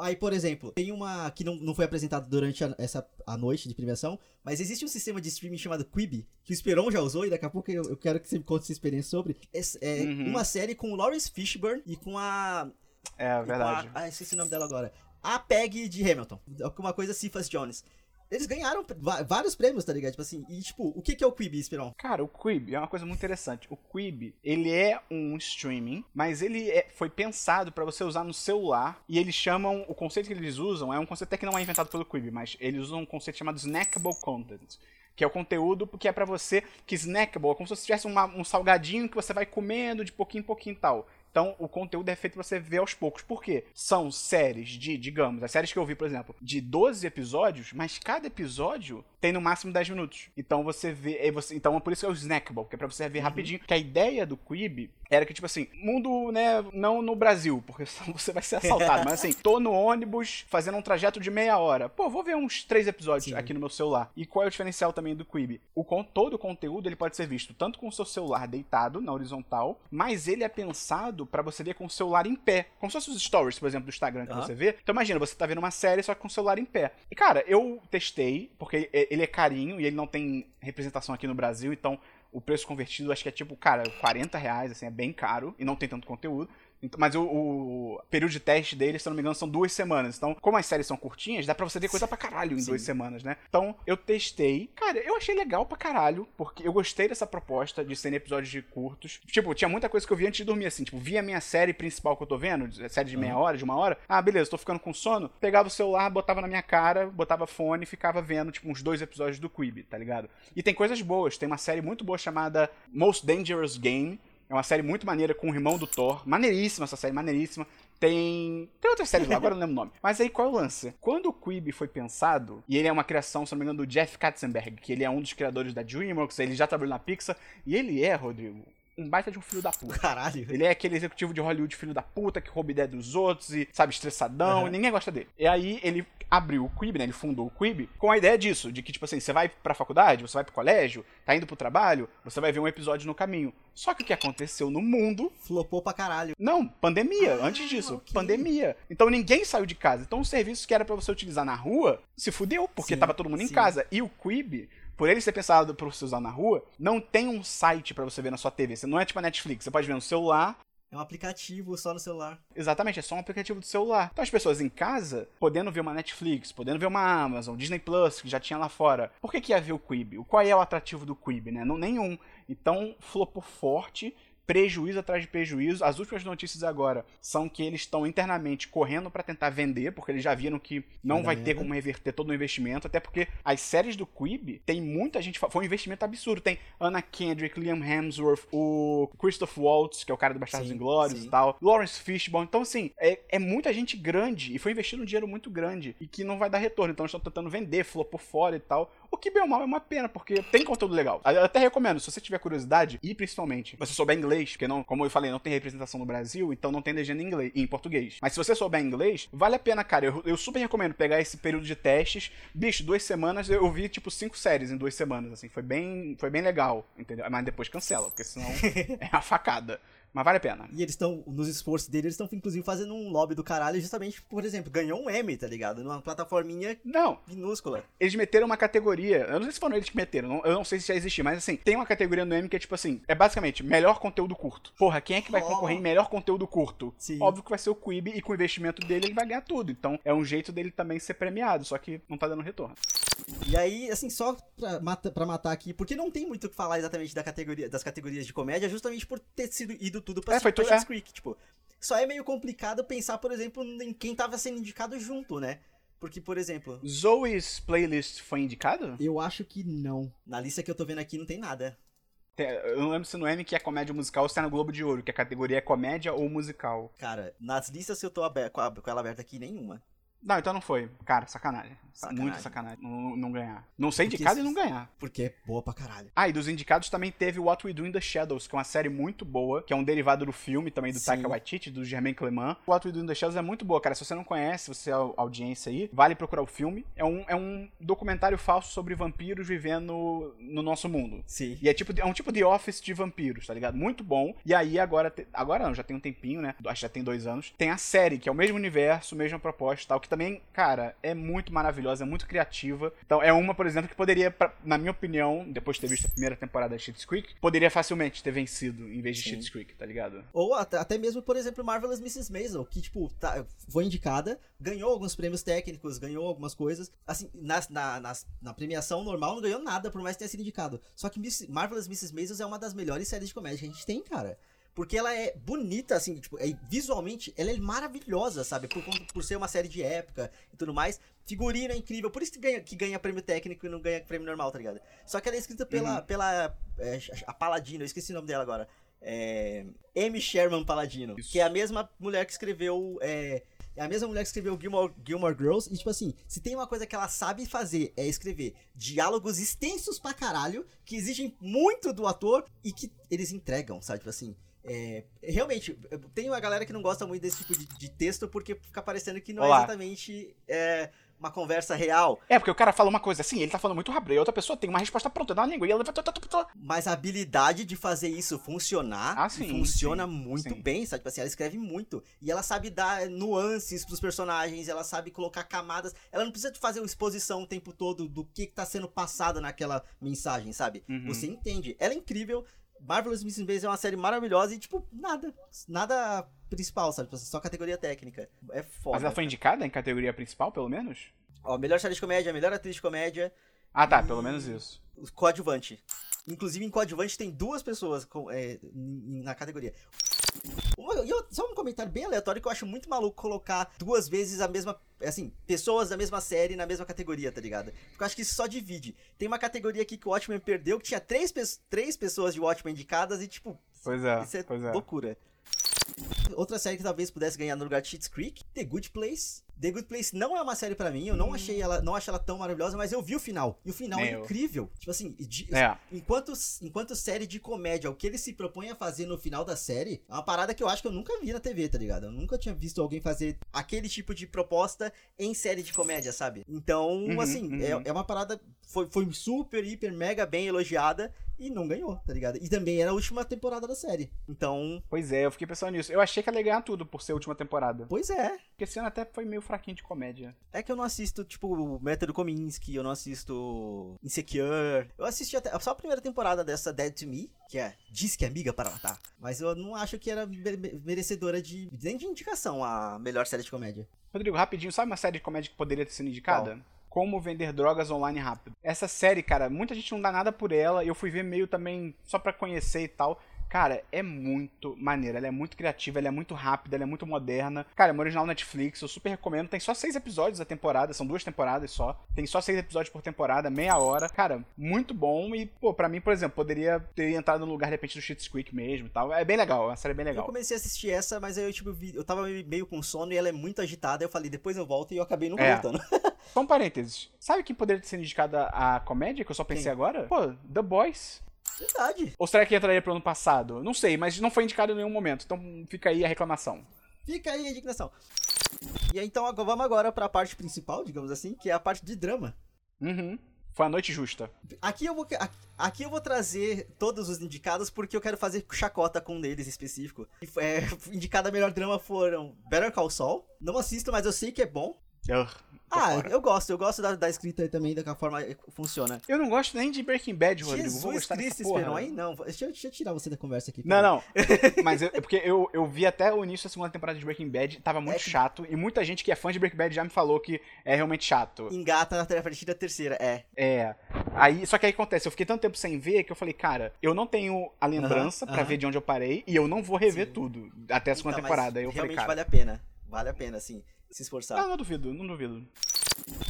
Speaker 2: Aí, por exemplo, tem uma que não, não foi apresentada durante a, essa a noite de premiação, mas existe um sistema de streaming chamado Quibi, que o Esperon já usou, e daqui a pouco eu, eu quero que você me conte sua experiência sobre. É, é uhum. uma série com o Lawrence Fishburne e com a.
Speaker 1: É, verdade.
Speaker 2: A, ah, esqueci o nome dela agora. A Peg de Hamilton. Alguma coisa Cifas Jones. Eles ganharam vários prêmios, tá ligado? Tipo assim, e tipo, o que, que é o Quibi, Esperão?
Speaker 1: Cara, o Quibi é uma coisa muito interessante. O Quibi, ele é um streaming, mas ele é, foi pensado para você usar no celular e eles chamam, o conceito que eles usam é um conceito até que não é inventado pelo Quibi, mas eles usam um conceito chamado snackable content que é o conteúdo que é para você, que snackable, é como se você tivesse uma, um salgadinho que você vai comendo de pouquinho em pouquinho e tal. Então, o conteúdo é feito pra você ver aos poucos. Por quê? São séries de, digamos, as séries que eu vi, por exemplo, de 12 episódios, mas cada episódio tem no máximo 10 minutos. Então você vê. É você, então é por isso que é o snackable, que é pra você ver uhum. rapidinho. Que a ideia do Quibi era que, tipo assim, mundo, né, não no Brasil, porque [laughs] você vai ser assaltado, mas assim, tô no ônibus fazendo um trajeto de meia hora. Pô, vou ver uns três episódios Sim. aqui no meu celular. E qual é o diferencial também do Quibi? O, todo o conteúdo ele pode ser visto tanto com o seu celular deitado na horizontal, mas ele é pensado para você ver com o celular em pé. Como se fosse os stories, por exemplo, do Instagram que uhum. você vê. Então imagina, você tá vendo uma série só com o celular em pé. E cara, eu testei, porque ele é carinho e ele não tem representação aqui no Brasil, então o preço convertido acho que é tipo, cara, 40 reais, assim, é bem caro e não tem tanto conteúdo. Então, mas o, o, período de teste dele, se eu não me engano, são duas semanas. Então, como as séries são curtinhas, dá pra você ver coisa pra caralho em Sim. duas semanas, né? Então, eu testei. Cara, eu achei legal pra caralho, porque eu gostei dessa proposta de serem episódios de curtos. Tipo, tinha muita coisa que eu vi antes de dormir, assim. Tipo, via a minha série principal que eu tô vendo, série de meia hora, de uma hora. Ah, beleza, tô ficando com sono. Pegava o celular, botava na minha cara, botava fone e ficava vendo, tipo, uns dois episódios do Quibi, tá ligado? E tem coisas boas. Tem uma série muito boa chamada Most Dangerous Game é uma série muito maneira com o irmão do Thor. Maneiríssima essa série, maneiríssima. Tem. Tem outras séries lá, agora não lembro o nome. Mas aí qual é o lance? Quando o Quibi foi pensado, e ele é uma criação, se não me engano, do Jeff Katzenberg, que ele é um dos criadores da DreamWorks, ele já trabalhou na Pixar, e ele é, Rodrigo, um baita de um filho da puta.
Speaker 2: Caralho.
Speaker 1: Ele é aquele executivo de Hollywood filho da puta que rouba ideia dos outros e, sabe, estressadão, uhum. e ninguém gosta dele. E aí ele abriu o Quib, né? Ele fundou o Quib com a ideia disso, de que, tipo assim, você vai pra faculdade, você vai pro colégio, tá indo pro trabalho, você vai ver um episódio no caminho. Só que o que aconteceu no mundo.
Speaker 2: Flopou pra caralho.
Speaker 1: Não, pandemia. Ah, antes disso, okay. pandemia. Então ninguém saiu de casa. Então o serviço que era para você utilizar na rua se fudeu, porque sim, tava todo mundo sim. em casa. E o Quib por ele ser pensado para você usar na rua, não tem um site para você ver na sua TV. Você não é tipo a Netflix, você pode ver no celular.
Speaker 2: É um aplicativo só no celular.
Speaker 1: Exatamente, é só um aplicativo do celular. Então as pessoas em casa, podendo ver uma Netflix, podendo ver uma Amazon, Disney Plus, que já tinha lá fora. Por que, que ia ver o Quibi? Qual é o atrativo do Quibi, né? Não, nenhum. Então flopou forte prejuízo atrás de prejuízo. As últimas notícias agora são que eles estão internamente correndo para tentar vender, porque eles já viram que não vai ter como reverter todo o investimento, até porque as séries do Quibi tem muita gente. Foi um investimento absurdo. Tem Anna Kendrick, Liam Hemsworth, o Christoph Waltz, que é o cara do Bastardos Inglórios e tal, Lawrence Fishburne. Então, assim, é, é, muita gente grande e foi investido um dinheiro muito grande e que não vai dar retorno. Então, eles estão tentando vender, flopou fora e tal. O que, bem ou mal, é uma pena, porque tem conteúdo legal. Eu até recomendo, se você tiver curiosidade, e principalmente, se você souber inglês inglês, porque não, como eu falei, não tem representação no Brasil, então não tem legenda em, inglês, em português. Mas se você souber inglês, vale a pena, cara. Eu, eu super recomendo pegar esse período de testes. Bicho, duas semanas eu vi tipo cinco séries em duas semanas, assim, foi bem, foi bem legal, entendeu? Mas depois cancela, porque senão [laughs] é a facada. Mas vale a pena.
Speaker 2: E eles estão, nos esforços deles, eles estão inclusive fazendo um lobby do caralho, justamente, por exemplo, ganhou um M, tá ligado? Numa plataforminha
Speaker 1: não.
Speaker 2: minúscula.
Speaker 1: Eles meteram uma categoria, eu não sei se foram eles que meteram, eu não sei se já existia, mas assim, tem uma categoria no M que é tipo assim, é basicamente melhor conteúdo curto. Porra, quem é que vai oh. concorrer em melhor conteúdo curto? Sim. Óbvio que vai ser o Quibi e com o investimento dele ele vai ganhar tudo. Então é um jeito dele também ser premiado, só que não tá dando retorno.
Speaker 2: E aí, assim, só pra, mata, pra matar aqui, porque não tem muito o que falar exatamente da categoria, das categorias de comédia, justamente por ter sido ido tudo pra, é, pra é. Creek, tipo. Só é meio complicado pensar, por exemplo, em quem tava sendo indicado junto, né? Porque, por exemplo.
Speaker 1: Zoe's playlist foi indicado?
Speaker 2: Eu acho que não. Na lista que eu tô vendo aqui não tem nada.
Speaker 1: Eu não lembro se no M que é comédia musical ou se é no Globo de Ouro, que a categoria é comédia ou musical.
Speaker 2: Cara, nas listas que eu tô aberto, com ela aberta aqui, nenhuma.
Speaker 1: Não, então não foi. Cara, sacanagem. sacanagem. Muita sacanagem. Não, não ganhar. Não ser indicado e não ganhar.
Speaker 2: Porque é boa pra caralho.
Speaker 1: Ah, e dos indicados também teve What We Do in the Shadows, que é uma série muito boa, que é um derivado do filme também do Sim. Taika Waititi, do Germain Clement. What We Do in the Shadows é muito boa, cara. Se você não conhece, você é audiência aí, vale procurar o filme. É um, é um documentário falso sobre vampiros vivendo no nosso mundo.
Speaker 2: Sim.
Speaker 1: E é, tipo, é um tipo de Office de vampiros, tá ligado? Muito bom. E aí agora, agora não, já tem um tempinho, né? Acho que já tem dois anos. Tem a série, que é o mesmo universo, mesma proposta e tal, que também, cara, é muito maravilhosa, é muito criativa. Então, é uma, por exemplo, que poderia, na minha opinião, depois de ter visto a primeira temporada de Schitt's Creek, poderia facilmente ter vencido em vez de Schitt's Creek, tá ligado?
Speaker 2: Ou até, até mesmo, por exemplo, Marvelous Mrs. Maisel, que, tipo, tá, foi indicada, ganhou alguns prêmios técnicos, ganhou algumas coisas. Assim, na, na, na, na premiação normal não ganhou nada, por mais que tenha sido indicado. Só que Miss, Marvelous Mrs. Maisel é uma das melhores séries de comédia que a gente tem, cara. Porque ela é bonita, assim, tipo, é, visualmente, ela é maravilhosa, sabe? Por, por ser uma série de época e tudo mais. Figurino é incrível, por isso que ganha, que ganha prêmio técnico e não ganha prêmio normal, tá ligado? Só que ela é escrita pela, uhum. pela é, a Paladino, eu esqueci o nome dela agora. É, Amy Sherman Paladino, isso. que é a mesma mulher que escreveu... É, é a mesma mulher que escreveu Gilmore, Gilmore Girls. E, tipo assim, se tem uma coisa que ela sabe fazer é escrever diálogos extensos pra caralho, que exigem muito do ator e que eles entregam, sabe? Tipo assim, é, realmente, tem uma galera que não gosta muito desse tipo de, de texto porque fica parecendo que não é Olá. é exatamente é, uma conversa real.
Speaker 1: É, porque o cara fala uma coisa assim, ele tá falando muito rápido, e a outra pessoa tem uma resposta pronta na língua, e ela vai...
Speaker 2: Mas a habilidade de fazer isso funcionar, ah, sim, funciona sim, muito sim. bem, sabe? Tipo assim, ela escreve muito, e ela sabe dar nuances pros personagens, ela sabe colocar camadas, ela não precisa fazer uma exposição o tempo todo do que, que tá sendo passado naquela mensagem, sabe? Uhum. Você entende. Ela é incrível, Marvelous Mrs. Maisel é uma série maravilhosa e, tipo, nada. Nada principal, sabe? Tipo, só categoria técnica. É foda.
Speaker 1: Mas ela foi indicada em categoria principal, pelo menos?
Speaker 2: Ó, melhor série de comédia, melhor atriz de comédia.
Speaker 1: Ah, tá, pelo menos isso.
Speaker 2: Coadjuvante. Inclusive, em coadjuvante tem duas pessoas com, é, na categoria. Só um comentário bem aleatório que eu acho muito maluco colocar duas vezes a mesma. Assim, pessoas da mesma série na mesma categoria, tá ligado? Porque eu acho que isso só divide. Tem uma categoria aqui que o Watchmen perdeu, que tinha três, três pessoas de Watchmen indicadas e, tipo.
Speaker 1: Pois é. Isso é, pois é.
Speaker 2: loucura. Outra série que talvez pudesse ganhar no lugar de Cheats Creek, The Good Place. The Good Place não é uma série para mim, eu não hum. achei ela, não achei ela tão maravilhosa, mas eu vi o final. E o final é incrível. Tipo assim, de, é. enquanto, enquanto série de comédia, o que ele se propõe a fazer no final da série é uma parada que eu acho que eu nunca vi na TV, tá ligado? Eu nunca tinha visto alguém fazer aquele tipo de proposta em série de comédia, sabe? Então, uhum, assim, uhum. É, é uma parada. Foi, foi super, hiper, mega bem elogiada e não ganhou, tá ligado? E também era a última temporada da série. Então.
Speaker 1: Pois é, eu fiquei pensando nisso. Eu achei que ela ia ganhar tudo por ser a última temporada.
Speaker 2: Pois é.
Speaker 1: Porque esse ano até foi meio fraquinho de comédia.
Speaker 2: É que eu não assisto, tipo, o Método Kominsky, eu não assisto Insecure. Eu assisti até só a primeira temporada dessa Dead to Me, que é Diz que é amiga para matar. Mas eu não acho que era merecedora de nem de indicação a melhor série de comédia.
Speaker 1: Rodrigo, rapidinho, sabe uma série de comédia que poderia ter sido indicada? Qual? Como Vender Drogas Online Rápido. Essa série, cara, muita gente não dá nada por ela. Eu fui ver meio também só pra conhecer e tal. Cara, é muito maneira, ela é muito criativa, ela é muito rápida, ela é muito moderna. Cara, é uma original Netflix, eu super recomendo. Tem só seis episódios da temporada, são duas temporadas só. Tem só seis episódios por temporada, meia hora. Cara, muito bom. E, pô, pra mim, por exemplo, poderia ter entrado no lugar, de repente, do Shit's Creek mesmo e tal. É bem legal, a série é bem legal.
Speaker 2: Eu comecei a assistir essa, mas aí eu, tipo, vi, eu tava meio com sono e ela é muito agitada. Eu falei, depois eu volto e eu acabei nunca é. voltando.
Speaker 1: Só um parênteses. Sabe quem poderia ter sido indicada a comédia que eu só pensei quem? agora? Pô, The Boys.
Speaker 2: Verdade.
Speaker 1: Ou será que entraria pro ano passado? Não sei, mas não foi indicado em nenhum momento. Então fica aí a reclamação.
Speaker 2: Fica aí a indignação. E aí, então vamos agora pra parte principal, digamos assim, que é a parte de drama.
Speaker 1: Uhum. Foi a noite justa.
Speaker 2: Aqui eu vou, aqui eu vou trazer todos os indicados porque eu quero fazer chacota com um deles em específico. É, [laughs] indicada melhor drama foram Better Call Saul. Não assisto, mas eu sei que é bom. Ah, fora. eu gosto, eu gosto da, da escrita aí também, da forma que funciona.
Speaker 1: Eu não gosto nem de Breaking Bad, Rodrigo. Jesus Vou gostar
Speaker 2: Cristo, Esperon, aí não. Deixa eu, deixa eu, tirar você da conversa aqui.
Speaker 1: Não, não. [laughs] Mas eu, é porque eu, eu vi até o início da segunda temporada de Breaking Bad, tava muito é que... chato, e muita gente que é fã de Breaking Bad já me falou que é realmente chato.
Speaker 2: Engata na partir da terceira, é.
Speaker 1: É. Aí, só que aí acontece, eu fiquei tanto tempo sem ver que eu falei, cara, eu não tenho a lembrança uh -huh, para uh -huh. ver de onde eu parei, e eu não vou rever Sim. tudo até a segunda então, temporada. Eu
Speaker 2: realmente
Speaker 1: falei,
Speaker 2: cara, vale a pena. Vale a pena, assim se esforçar.
Speaker 1: Não, não duvido, não duvido.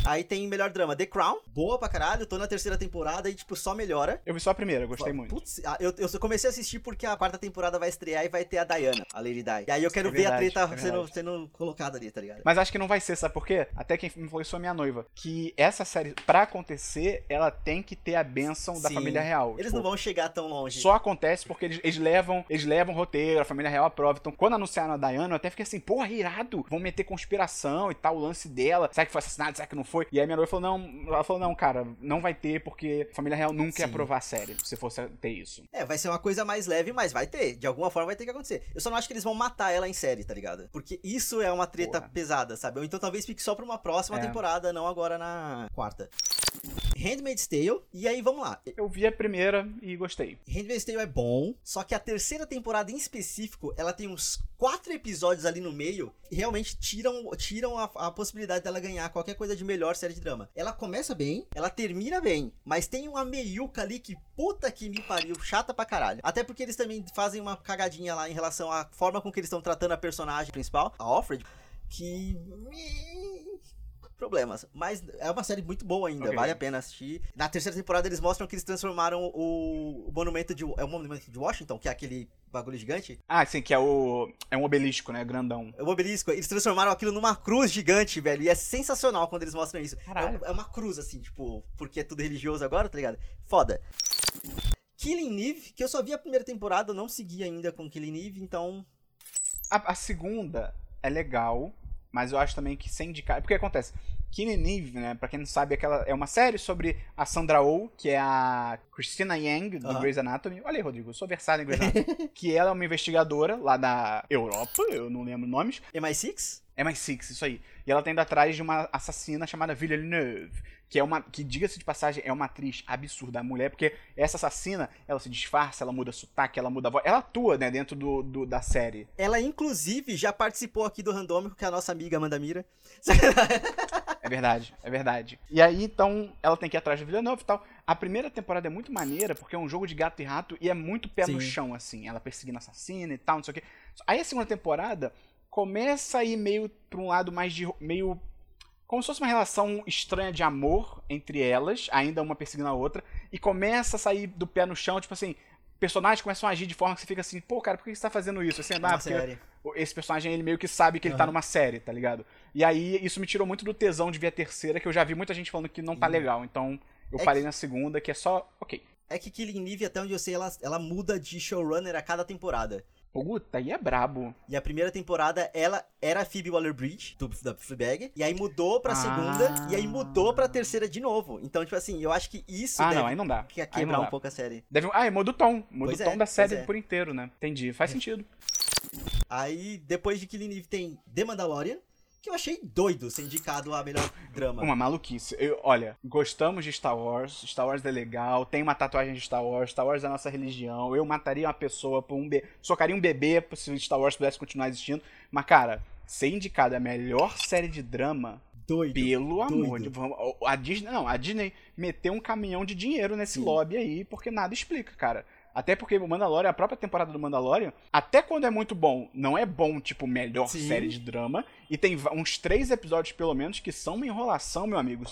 Speaker 2: Aí tem melhor drama, The Crown, boa pra caralho, tô na terceira temporada e, tipo, só melhora.
Speaker 1: Eu vi só a primeira, gostei muito.
Speaker 2: Putz, ah, eu, eu comecei a assistir porque a quarta temporada vai estrear e vai ter a Diana, a Lady Di. E aí eu quero é ver verdade, a treta é sendo, sendo colocada ali, tá ligado?
Speaker 1: Mas acho que não vai ser, sabe por quê? Até quem me falou isso foi minha noiva. Que essa série, pra acontecer, ela tem que ter a benção da família real.
Speaker 2: Eles tipo, não vão chegar tão longe.
Speaker 1: Só acontece porque eles, eles levam eles levam roteiro, a família real aprova. Então, quando anunciaram a Diana, eu até fiquei assim, porra, irado. Vão meter conspiração e tal, o lance dela. Será que foi assassinado? Será que não foi? E aí minha noiva falou, não, ela falou, não, cara, não vai ter, porque família real nunca Sim. ia aprovar a série, se fosse ter isso.
Speaker 2: É, vai ser uma coisa mais leve, mas vai ter. De alguma forma vai ter que acontecer. Eu só não acho que eles vão matar ela em série, tá ligado? Porque isso é uma treta Porra. pesada, sabe? Ou então talvez fique só pra uma próxima é. temporada, não agora na quarta. Handmaid's Tale, e aí vamos lá.
Speaker 1: Eu vi a primeira e gostei.
Speaker 2: Handmaid's Tale é bom, só que a terceira temporada em específico, ela tem uns quatro episódios ali no meio e realmente tiram, tiram a, a possibilidade dela ganhar qualquer coisa de melhor série de drama. Ela começa bem, ela termina bem, mas tem uma meiuca ali que puta que me pariu, chata pra caralho. Até porque eles também fazem uma cagadinha lá em relação à forma com que eles estão tratando a personagem principal, a Alfred, que problemas. Mas é uma série muito boa ainda, okay. vale a pena assistir. Na terceira temporada eles mostram que eles transformaram o, monumento de. É o monumento de Washington, que é aquele bagulho gigante.
Speaker 1: Ah, sim, que é o. É um obelisco, né? Grandão.
Speaker 2: É um obelisco. Eles transformaram aquilo numa cruz gigante, velho. E é sensacional quando eles mostram isso. É, é, uma cruz, assim, tipo, porque é tudo religioso agora, tá ligado? Foda. Killing Eve, que eu só vi a primeira temporada, não segui ainda com Killing Eve, então.
Speaker 1: A, a segunda é legal, mas eu acho também que sem indicar. Porque acontece. Killing Eve, né? Pra quem não sabe, aquela é uma série sobre a Sandra Oh, que é a Christina Yang, do uhum. Grey's Anatomy. Olha aí, Rodrigo, eu sou versado em Grey's [laughs] Anatomy. que ela é uma investigadora lá da Europa, eu não lembro nomes.
Speaker 2: MI6?
Speaker 1: MI6, isso aí. E ela tá indo atrás de uma assassina chamada Villeneuve que é uma que diga-se de passagem é uma atriz absurda a mulher porque essa assassina ela se disfarça ela muda sotaque ela muda voz ela atua né dentro do, do, da série
Speaker 2: ela inclusive já participou aqui do randômico que é a nossa amiga Amanda Mira [laughs]
Speaker 1: é verdade é verdade. E aí então ela tem que ir atrás de Villeneuve e tal. A primeira temporada é muito maneira porque é um jogo de gato e rato e é muito pé Sim. no chão assim. Ela perseguindo assassina e tal não sei o que aí a segunda temporada começa a ir meio para um lado mais de meio como se fosse uma relação estranha de amor entre elas, ainda uma perseguindo a outra, e começa a sair do pé no chão, tipo assim, personagens começam a agir de forma que você fica assim, pô, cara, por que você tá fazendo isso? Assim, ah, porque esse personagem, ele meio que sabe que ele uhum. tá numa série, tá ligado? E aí, isso me tirou muito do tesão de ver a terceira, que eu já vi muita gente falando que não tá uhum. legal, então eu é parei que... na segunda, que é só, ok.
Speaker 2: É que Killing Eve, até onde eu sei, ela, ela muda de showrunner a cada temporada.
Speaker 1: Puta, aí é brabo.
Speaker 2: E a primeira temporada, ela era a Phoebe Waller-Bridge, do, da Fleabag, e aí mudou pra ah. segunda, e aí mudou pra terceira de novo. Então, tipo assim, eu acho que isso
Speaker 1: ah,
Speaker 2: deve
Speaker 1: não, aí não dá.
Speaker 2: quebrar um pouco a série.
Speaker 1: Deve... Ah, muda o tom. Muda pois o tom é, da série é. por inteiro, né? Entendi, faz é. sentido.
Speaker 2: Aí, depois de Killing Eve, tem The Mandalorian, que eu achei doido ser indicado a melhor drama.
Speaker 1: Uma maluquice. Eu, olha, gostamos de Star Wars, Star Wars é legal, tem uma tatuagem de Star Wars, Star Wars é a nossa religião. Eu mataria uma pessoa por um bebê, socaria um bebê se Star Wars pudesse continuar existindo. Mas, cara, ser indicado a melhor série de drama
Speaker 2: Doido.
Speaker 1: Pelo amor de A Disney, não, a Disney meteu um caminhão de dinheiro nesse Sim. lobby aí, porque nada explica, cara. Até porque o Mandalorian, a própria temporada do Mandalorian, até quando é muito bom, não é bom, tipo, melhor Sim. série de drama. E tem uns três episódios, pelo menos, que são uma enrolação, meu amigo.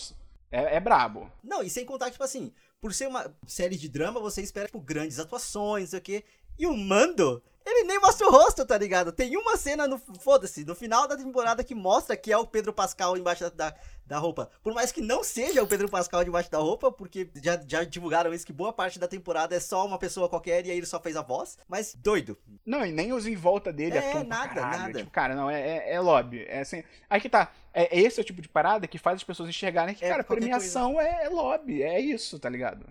Speaker 1: É, é brabo.
Speaker 2: Não, e sem contar, tipo assim, por ser uma série de drama, você espera, tipo, grandes atuações, não sei o quê. E o Mando, ele nem mostra o rosto, tá ligado? Tem uma cena no. Foda-se, no final da temporada que mostra que é o Pedro Pascal embaixo da, da, roupa. Por mais que não seja o Pedro Pascal debaixo da roupa, porque já, já divulgaram isso que boa parte da temporada é só uma pessoa qualquer e aí ele só fez a voz. Mas doido.
Speaker 1: Não, e nem os em volta dele
Speaker 2: é, é nada, nada.
Speaker 1: Tipo, cara, não, é, é, é lobby. É assim. Aí que tá. É, esse é o tipo de parada que faz as pessoas enxergarem que, é, cara, premiação é, é lobby. É isso, tá ligado?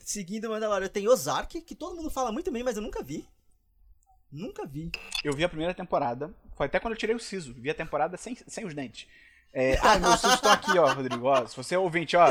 Speaker 2: Seguindo o Mandalorian, tem Ozark, que todo mundo fala muito bem, mas eu nunca vi. Nunca vi.
Speaker 1: Eu vi a primeira temporada. Foi até quando eu tirei o siso. Vi a temporada sem, sem os dentes. É, [laughs] ah, meus sisos estão aqui, ó, Rodrigo. Ó, se você é ouvinte, ó.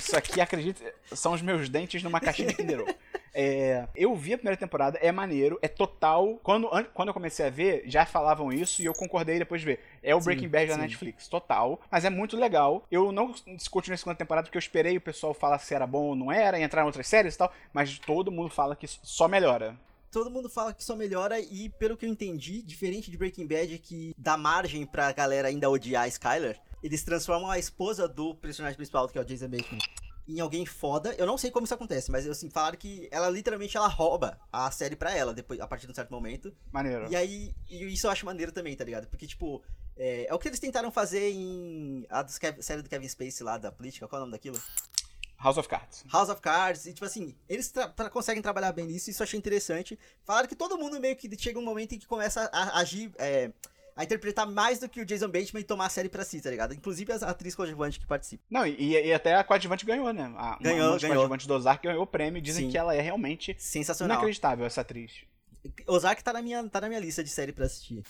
Speaker 1: Isso aqui, acredite, são os meus dentes numa caixinha de Kinder é, eu vi a primeira temporada, é maneiro, é total. Quando, an, quando eu comecei a ver, já falavam isso e eu concordei depois de ver. É o Breaking sim, Bad da Netflix, total. Mas é muito legal. Eu não continuei a segunda temporada porque eu esperei o pessoal falar se era bom ou não era, e entrar em outras séries e tal. Mas todo mundo fala que só melhora
Speaker 2: todo mundo fala que só melhora e, pelo que eu entendi, diferente de Breaking Bad, que dá margem pra galera ainda odiar Skyler, eles transformam a esposa do personagem principal, que é o Jason Bateman, em alguém foda. Eu não sei como isso acontece, mas assim, falaram que ela literalmente ela rouba a série pra ela, depois, a partir de um certo momento.
Speaker 1: Maneiro.
Speaker 2: E aí, e isso eu acho maneiro também, tá ligado? Porque, tipo, é, é o que eles tentaram fazer em a dos série do Kevin Spacey lá, da política, qual é o nome daquilo?
Speaker 1: House of Cards.
Speaker 2: House of Cards, e tipo assim, eles tra conseguem trabalhar bem nisso, isso eu achei interessante. Falaram que todo mundo meio que chega um momento em que começa a agir. É, a interpretar mais do que o Jason Bateman e tomar a série pra si, tá ligado? Inclusive a atriz coadjuvante que participa.
Speaker 1: Não, e, e até a coadjuvante ganhou, né? A,
Speaker 2: ganhou, uma, ganhou.
Speaker 1: coadjuvante do Ozark ganhou o prêmio. Dizem Sim. que ela é realmente
Speaker 2: sensacional.
Speaker 1: Inacreditável, essa atriz.
Speaker 2: Ozark tá na minha, tá na minha lista de série pra assistir.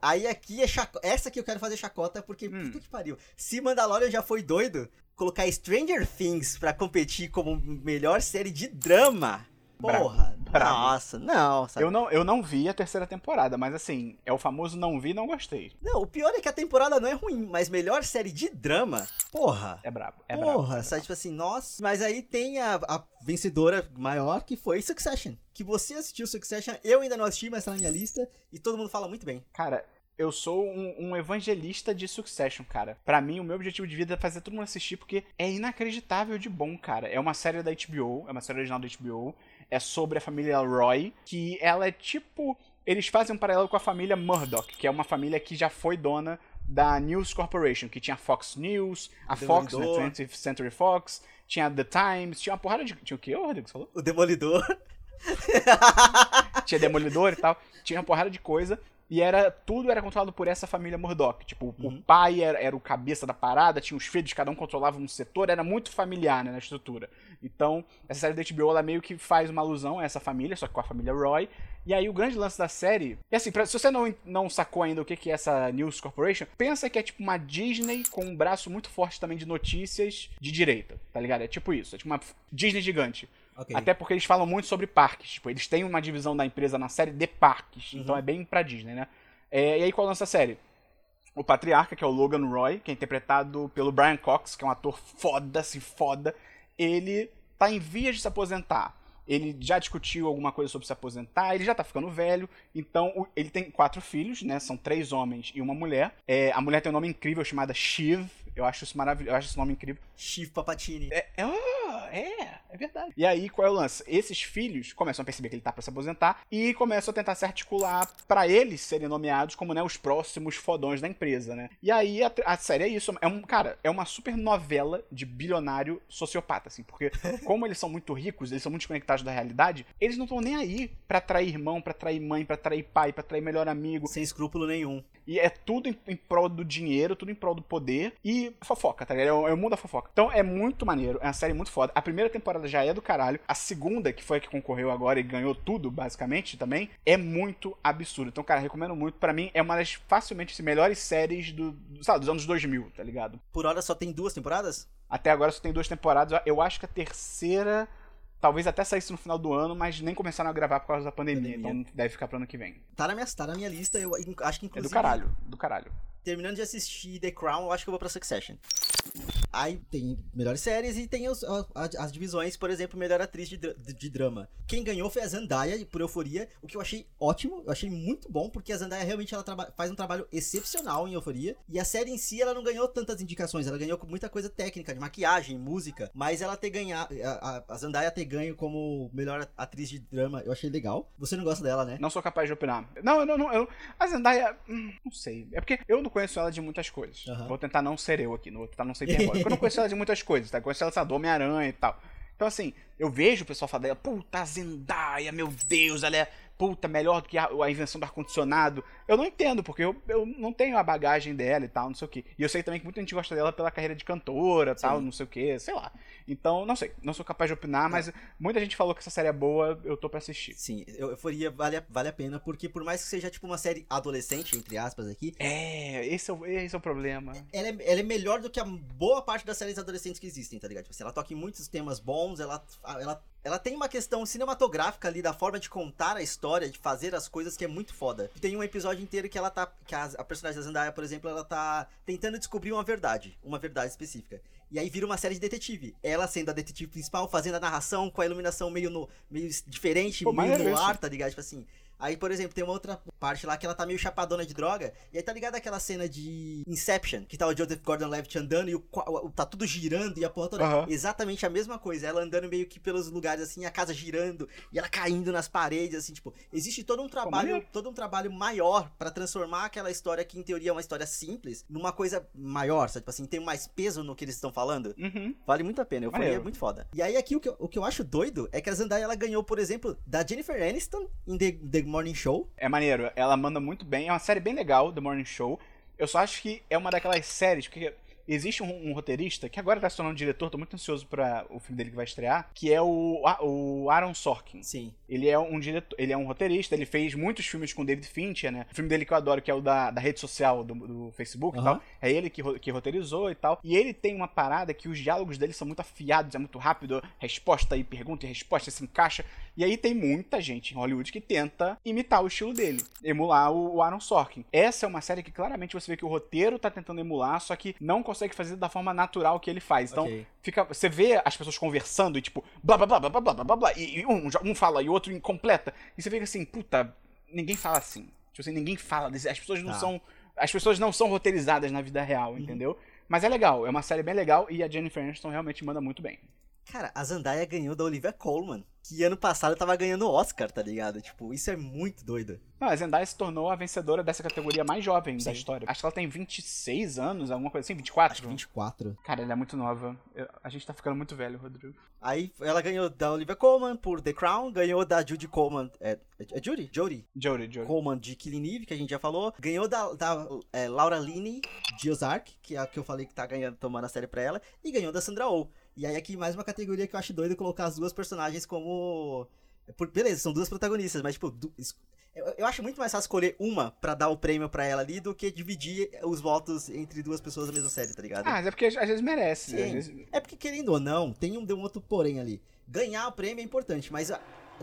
Speaker 2: Aí aqui é chaco... Essa que eu quero fazer chacota, porque hum. puta que pariu. Se Mandalorian já foi doido, colocar Stranger Things pra competir como melhor série de drama Porra, bravo. Nossa, não.
Speaker 1: Sabe? Eu não. Eu não vi a terceira temporada, mas assim, é o famoso não vi, não gostei.
Speaker 2: Não, o pior é que a temporada não é ruim, mas melhor série de drama, porra.
Speaker 1: É brabo, é
Speaker 2: porra,
Speaker 1: brabo.
Speaker 2: Porra, sabe, tipo assim, nossa. Mas aí tem a, a vencedora maior, que foi Succession. Que você assistiu Succession, eu ainda não assisti, mas tá na minha lista, e todo mundo fala muito bem.
Speaker 1: Cara, eu sou um, um, evangelista de Succession, cara. Para mim, o meu objetivo de vida é fazer todo mundo assistir porque é inacreditável de bom, cara. É uma série da HBO, é uma série original da HBO é sobre a família Roy, que ela é tipo. Eles fazem um paralelo com a família Murdoch, que é uma família que já foi dona da News Corporation, que tinha Fox News, a Fox, né, 20th Century Fox, tinha The Times, tinha uma porrada de. Tinha o que, Rodrigo? Você falou?
Speaker 2: O Demolidor.
Speaker 1: tinha Demolidor e tal. Tinha uma porrada de coisa. E era tudo era controlado por essa família Murdoch. Tipo, uhum. o pai era, era, o cabeça da parada, tinha os filhos, cada um controlava um setor, era muito familiar né, na estrutura. Então, essa série da HBO, ela meio que faz uma alusão a essa família, só que com a família Roy. E aí, o grande lance da série... E assim, pra, se você não, não sacou ainda o que, que é essa News Corporation, pensa que é tipo uma Disney com um braço muito forte também de notícias de direita, tá ligado? É tipo isso, é tipo uma Disney gigante. Okay. Até porque eles falam muito sobre parques. Tipo, eles têm uma divisão da empresa na série de parques. Uhum. Então é bem pra Disney, né? É, e aí qual é a nossa série? O Patriarca, que é o Logan Roy, que é interpretado pelo Brian Cox, que é um ator foda, assim, foda. Ele tá em vias de se aposentar. Ele já discutiu alguma coisa sobre se aposentar, ele já tá ficando velho, então ele tem quatro filhos, né? São três homens e uma mulher. É, a mulher tem um nome incrível chamada Shiv, eu acho isso maravilhoso, eu acho esse nome incrível.
Speaker 2: Shiv Papatini.
Speaker 1: É, é, é, é verdade. E aí, qual é o lance? Esses filhos começam a perceber que ele tá pra se aposentar e começam a tentar se articular para eles serem nomeados como, né, os próximos fodões da empresa, né? E aí, a, a série é isso. É um, cara, é uma super novela de bilionário sociopata, assim, porque [laughs] como eles são muito ricos, eles são muito desconectados da realidade, eles não estão nem aí pra trair irmão, pra trair mãe, pra trair pai, pra trair melhor amigo.
Speaker 2: Sem escrúpulo nenhum.
Speaker 1: E é tudo em, em prol do dinheiro, tudo em prol do poder e fofoca, tá ligado? É o, é o mundo da fofoca. Então é muito maneiro, é uma série muito foda. A primeira temporada já é do caralho. A segunda, que foi a que concorreu agora e ganhou tudo, basicamente, também, é muito absurdo. Então, cara, recomendo muito. para mim, é uma das facilmente melhores séries do, do, sabe, dos anos 2000, tá ligado?
Speaker 2: Por hora só tem duas temporadas?
Speaker 1: Até agora só tem duas temporadas. Eu acho que a terceira talvez até saísse no final do ano, mas nem começaram a gravar por causa da pandemia, pandemia. então deve ficar pro ano que vem.
Speaker 2: Tá na minha, tá na minha lista, eu acho que inclusive...
Speaker 1: É do caralho, do caralho.
Speaker 2: Terminando de assistir The Crown, eu acho que eu vou pra Succession. Aí tem melhores séries e tem os, as, as, divisões, por exemplo, melhor atriz de, de, de, drama. Quem ganhou foi a Zendaya, por Euforia, o que eu achei ótimo, eu achei muito bom, porque a Zendaya realmente ela faz um trabalho excepcional em Euforia. E a série em si, ela não ganhou tantas indicações, ela ganhou com muita coisa técnica, de maquiagem, música, mas ela ter ganhado, a, a Zendaya ter ganho como melhor atriz de drama, eu achei legal. Você não gosta dela, né?
Speaker 1: Não sou capaz de opinar. Não, eu não, não eu, a Zendaya, hum, não sei. É porque eu conheço ela de muitas coisas. Uhum. Vou tentar não ser eu aqui, vou tentar não ser hiperbólico. eu não conheço ela de muitas coisas, tá? Eu conheço ela, do Homem-Aranha e tal. Então, assim, eu vejo o pessoal falar dela, puta, Zendaya, meu Deus, ela é puta, melhor do que a, a invenção do ar-condicionado. Eu não entendo, porque eu, eu não tenho a bagagem dela e tal, não sei o que. E eu sei também que muita gente gosta dela pela carreira de cantora, tal, não sei o que, sei lá. Então, não sei, não sou capaz de opinar, mas é. muita gente falou que essa série é boa, eu tô pra assistir.
Speaker 2: Sim, Euforia vale, vale a pena, porque por mais que seja tipo uma série adolescente, entre aspas, aqui.
Speaker 1: É, esse é o, esse é o problema.
Speaker 2: Ela é, ela é melhor do que a boa parte das séries adolescentes que existem, tá ligado? Tipo, assim, ela toca em muitos temas bons, ela, ela ela tem uma questão cinematográfica ali da forma de contar a história, de fazer as coisas que é muito foda. Tem um episódio inteiro que ela tá. Que a, a personagem da Zendaya, por exemplo, ela tá tentando descobrir uma verdade. Uma verdade específica. E aí vira uma série de detetive. Ela sendo a detetive principal, fazendo a narração com a iluminação meio, no, meio diferente, Pô, meio no ar, tá ligado? Tipo assim. Aí, por exemplo, tem uma outra parte lá que ela tá meio chapadona de droga. E aí tá ligado aquela cena de Inception, que tá o Joseph Gordon-Levitt andando e o, o, tá tudo girando e a porra toda. Uhum. Exatamente a mesma coisa. Ela andando meio que pelos lugares assim, a casa girando e ela caindo nas paredes, assim, tipo, existe todo um trabalho, Como todo um trabalho maior para transformar aquela história que em teoria é uma história simples numa coisa maior, sabe? Tipo assim, tem mais peso no que eles estão falando. Uhum. Vale muito a pena. Eu falei, é muito foda. E aí aqui o que, eu, o que eu acho doido é que a Zendaya ela ganhou, por exemplo, da Jennifer Aniston em The, The Morning Show.
Speaker 1: É maneiro, ela manda muito bem. É uma série bem legal, The Morning Show. Eu só acho que é uma daquelas séries, porque existe um, um, roteirista que agora tá se tornando diretor, tô muito ansioso para o filme dele que vai estrear, que é o, o Aaron Sorkin.
Speaker 2: Sim.
Speaker 1: Ele é um diretor, ele é um roteirista, ele fez muitos filmes com David Fincher, né? O filme dele que eu adoro, que é o da, da rede social do, do Facebook uhum. e tal. É ele que, que roteirizou e tal. E ele tem uma parada que os diálogos dele são muito afiados, é muito rápido, resposta e pergunta e resposta se encaixa. E aí tem muita gente em Hollywood que tenta imitar o estilo dele, emular o, o Aaron Sorkin. Essa é uma série que claramente você vê que o roteiro tá tentando emular, só que não consegue consegue fazer da forma natural que ele faz. Então, okay. fica, você vê as pessoas conversando e tipo, blá blá blá blá blá blá blá, blá e, e um, um fala e o outro incompleta. E você fica assim, puta, ninguém fala assim. Tipo assim, ninguém fala, as pessoas não tá. são as pessoas não são roteirizadas na vida real, uhum. entendeu? Mas é legal, é uma série bem legal e a Jennifer Aniston realmente manda muito bem.
Speaker 2: Cara, a Zendaya ganhou da Olivia Colman que ano passado tava ganhando Oscar, tá ligado? Tipo, isso é muito doido.
Speaker 1: Não, a Zendaya se tornou a vencedora dessa categoria mais jovem Sim. da história. Acho que ela tem 26 anos, alguma coisa assim, 24? Acho
Speaker 2: que 24.
Speaker 1: Cara, ela é muito nova. A gente tá ficando muito velho, Rodrigo.
Speaker 2: Aí ela ganhou da Olivia Colman por The Crown, ganhou da Judy Colman. É, é Judy? Jodie?
Speaker 1: Jodie, Jodie.
Speaker 2: Colman de Killing Eve, que a gente já falou. Ganhou da, da é, Laura Linney de Ozark, que é a que eu falei que tá ganhando, tomando a série pra ela. E ganhou da Sandra Oh. E aí aqui mais uma categoria que eu acho doido colocar as duas personagens como por, beleza, são duas protagonistas, mas, tipo, du, eu, eu, acho muito mais fácil escolher uma para dar o prêmio para ela ali do que dividir os votos entre duas pessoas da mesma série, tá ligado?
Speaker 1: Ah, mas é porque às vezes merece. Né? Vezes...
Speaker 2: É porque, querendo ou não, tem um, um outro porém ali. Ganhar o prêmio é importante, mas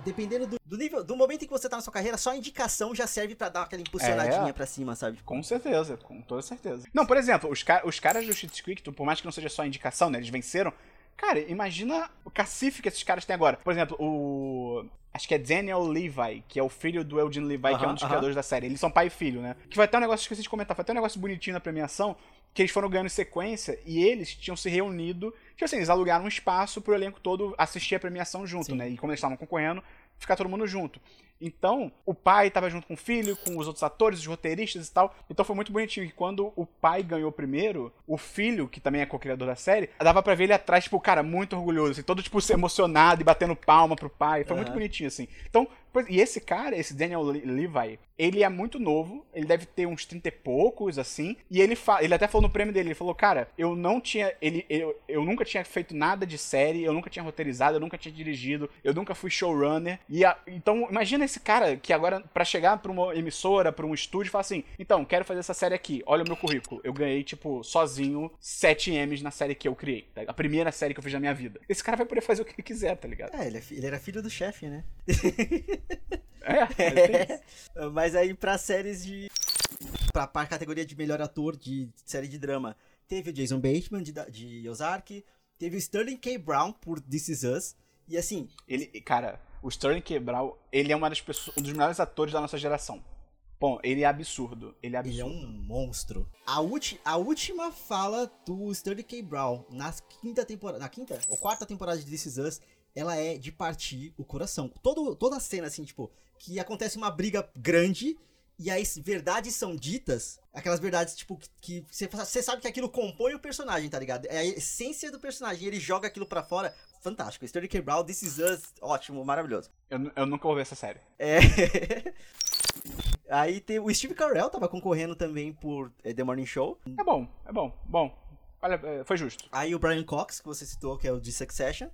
Speaker 2: dependendo do, do, nível, do momento em que você tá na sua carreira, só a indicação já serve para dar aquela impulsionadinha é, pra cima, sabe?
Speaker 1: Com certeza, com toda certeza. Não, por exemplo, os, car os caras do Shit Creek, por mais que não seja só indicação, né? Eles venceram. Cara, imagina o cacife que esses caras têm agora. Por exemplo, o. Acho que é Daniel Levi, que é o filho do Eugene Levi, uh -huh, que é um dos uh -huh. criadores da série. Eles são pai e filho, né? Que vai ter um negócio, esqueci de comentar, vai ter um negócio bonitinho na premiação, que eles foram ganhando sequência e eles tinham se reunido. Tipo assim, eles alugaram um espaço pro elenco todo assistir a premiação junto, Sim. né? E como eles estavam concorrendo, ficar todo mundo junto. Então, o pai estava junto com o filho, com os outros atores, os roteiristas e tal. Então foi muito bonitinho. E quando o pai ganhou primeiro, o filho, que também é co-criador da série, dava pra ver ele atrás, tipo, cara, muito orgulhoso, assim, todo, tipo, emocionado e batendo palma pro pai. Foi uhum. muito bonitinho, assim. Então, e esse cara, esse Daniel Levi, ele é muito novo, ele deve ter uns 30 e poucos, assim, e ele ele até falou no prêmio dele, ele falou, cara, eu não tinha, ele, eu, eu nunca tinha feito nada de série, eu nunca tinha roteirizado, eu nunca tinha dirigido, eu nunca fui showrunner, e a, então, imagina esse cara que agora, para chegar pra uma emissora, pra um estúdio, fala assim, então, quero fazer essa série aqui, olha o meu currículo, eu ganhei, tipo, sozinho, 7 M's na série que eu criei, tá? a primeira série que eu fiz na minha vida. Esse cara vai poder fazer o que ele quiser, tá ligado?
Speaker 2: É, ele, é, ele era filho do chefe, né?
Speaker 1: É,
Speaker 2: é. [laughs] Mas aí pra séries de. Pra, pra categoria de melhor ator de série de drama. teve o Jason Bateman de, de Ozark, teve o Sterling K. Brown por This Is Us, e assim...
Speaker 1: Ele, cara, o Sterling. Brown, ele é uma das pessoas, um dos melhores atores da nossa geração. Bom, ele é absurdo. Ele é absurdo.
Speaker 2: Ele é um monstro. A, a última fala do Sterling K. Brown na quinta temporada. Na quinta ou quarta temporada de This Is Us, ela é de partir o coração. Todo, toda a cena, assim, tipo, que acontece uma briga grande e aí verdades são ditas, aquelas verdades, tipo, que você sabe que aquilo compõe o personagem, tá ligado? É a essência do personagem, ele joga aquilo para fora. Fantástico. Sterling K. Brown, This Is Us, ótimo, maravilhoso.
Speaker 1: Eu, eu nunca vou ver essa série.
Speaker 2: É. [laughs] Aí tem, o Steve Carell tava concorrendo também por eh, The Morning Show.
Speaker 1: É bom, é bom, bom. Olha, é, foi justo.
Speaker 2: Aí o Brian Cox, que você citou, que é o de Succession.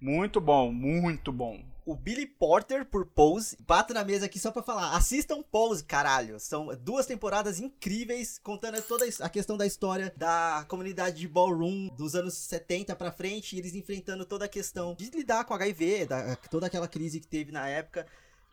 Speaker 1: Muito bom, muito bom.
Speaker 2: O Billy Porter por Pose. Bato na mesa aqui só pra falar. Assistam Pose, caralho. São duas temporadas incríveis, contando toda a questão da história da comunidade de ballroom dos anos 70 pra frente. E eles enfrentando toda a questão de lidar com HIV, da, toda aquela crise que teve na época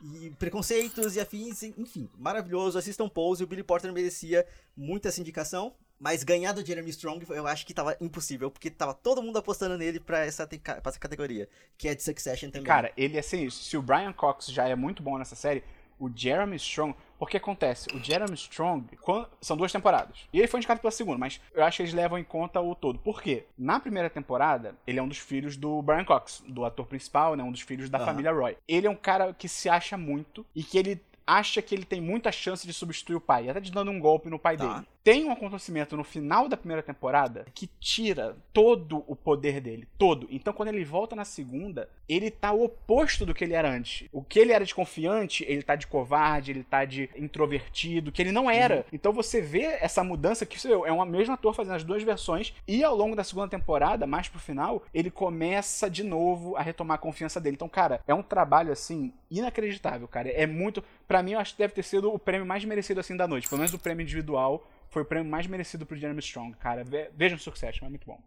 Speaker 2: e preconceitos e afins, enfim, maravilhoso. Assistam Pose, o Billy Porter merecia muita essa indicação. Mas ganhar do Jeremy Strong eu acho que tava impossível, porque tava todo mundo apostando nele pra essa, pra essa categoria, que é de Succession também.
Speaker 1: Cara, ele assim, se o Brian Cox já é muito bom nessa série, o Jeremy Strong. Porque acontece, o Jeremy Strong, quando, são duas temporadas. E ele foi indicado pela segunda, mas eu acho que eles levam em conta o todo. Por quê? Na primeira temporada, ele é um dos filhos do Brian Cox, do ator principal, né? Um dos filhos da uhum. família Roy. Ele é um cara que se acha muito e que ele acha que ele tem muita chance de substituir o pai, até de dando um golpe no pai tá. dele tem um acontecimento no final da primeira temporada que tira todo o poder dele, todo. Então quando ele volta na segunda, ele tá o oposto do que ele era antes. O que ele era de confiante, ele tá de covarde, ele tá de introvertido, que ele não era. Uhum. Então você vê essa mudança que é um mesmo ator fazendo as duas versões e ao longo da segunda temporada, mais pro final, ele começa de novo a retomar a confiança dele. Então, cara, é um trabalho assim inacreditável, cara. É muito, para mim eu acho que deve ter sido o prêmio mais merecido assim da noite, pelo menos o prêmio individual foi o prêmio mais merecido pro Jeremy Strong, cara. Vejam o Succession, é muito bom.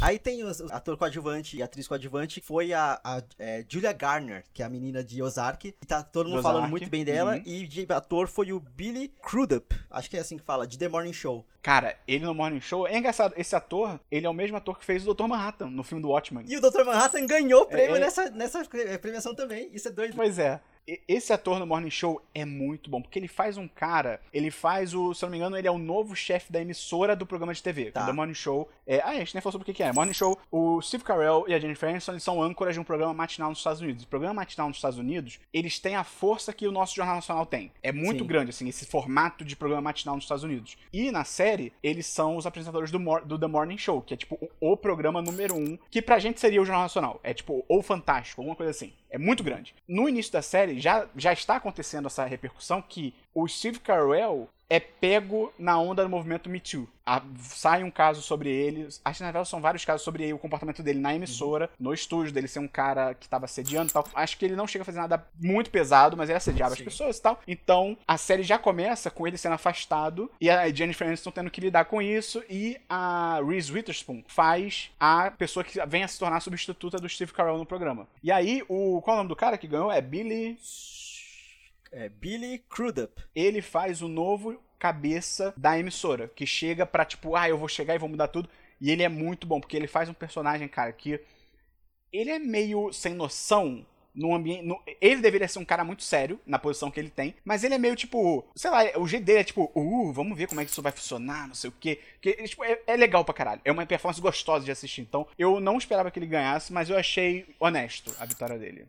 Speaker 2: Aí tem o ator coadjuvante e atriz coadjuvante, foi a, a é, Julia Garner, que é a menina de Ozark, e tá todo mundo Ozark. falando muito bem dela, uhum. e de ator foi o Billy Crudup, acho que é assim que fala, de The Morning Show.
Speaker 1: Cara, ele no Morning Show, é engraçado, esse ator, ele é o mesmo ator que fez o Dr. Manhattan no filme do Watchmen.
Speaker 2: E o Dr. Manhattan ganhou o prêmio é, é... nessa, nessa premiação também, isso é doido.
Speaker 1: Pois é. Esse ator no Morning Show é muito bom, porque ele faz um cara, ele faz o, se eu não me engano, ele é o novo chefe da emissora do programa de TV. Tá. O The Morning Show. É, ah, a gente nem falou sobre o que, é. Morning Show, o Steve Carell e a Jennifer Aniston são âncoras de um programa matinal nos Estados Unidos. O programa matinal nos Estados Unidos, eles têm a força que o nosso Jornal Nacional tem. É muito Sim. grande, assim, esse formato de programa matinal nos Estados Unidos. E na série, eles são os apresentadores do, do The Morning Show, que é tipo o, o programa número um, que pra gente seria o Jornal Nacional. É tipo, ou Fantástico, alguma coisa assim. É muito grande. No início da série já, já está acontecendo essa repercussão que o Steve Carell é pego na onda do movimento Me Too. Ah, sai um caso sobre ele. Acho que na verdade são vários casos sobre ele, o comportamento dele na emissora, uhum. no estúdio, dele ser um cara que tava assediando e tal. Acho que ele não chega a fazer nada muito pesado, mas ele assediava Sim. as pessoas e tal. Então a série já começa com ele sendo afastado e a Jennifer Aniston tendo que lidar com isso. E a Reese Witherspoon faz a pessoa que vem a se tornar a substituta do Steve Carell no programa. E aí, o. Qual é o nome do cara que ganhou? É Billy.
Speaker 2: É Billy Crudup.
Speaker 1: Ele faz o novo cabeça da emissora, que chega pra tipo, ah, eu vou chegar e vou mudar tudo. E ele é muito bom, porque ele faz um personagem, cara, que ele é meio sem noção no ambiente. No, ele deveria ser um cara muito sério na posição que ele tem, mas ele é meio tipo, sei lá, o jeito dele é tipo, uh, vamos ver como é que isso vai funcionar, não sei o quê. Que, tipo, é, é, legal pra caralho. É uma performance gostosa de assistir. Então, eu não esperava que ele ganhasse, mas eu achei honesto a vitória dele.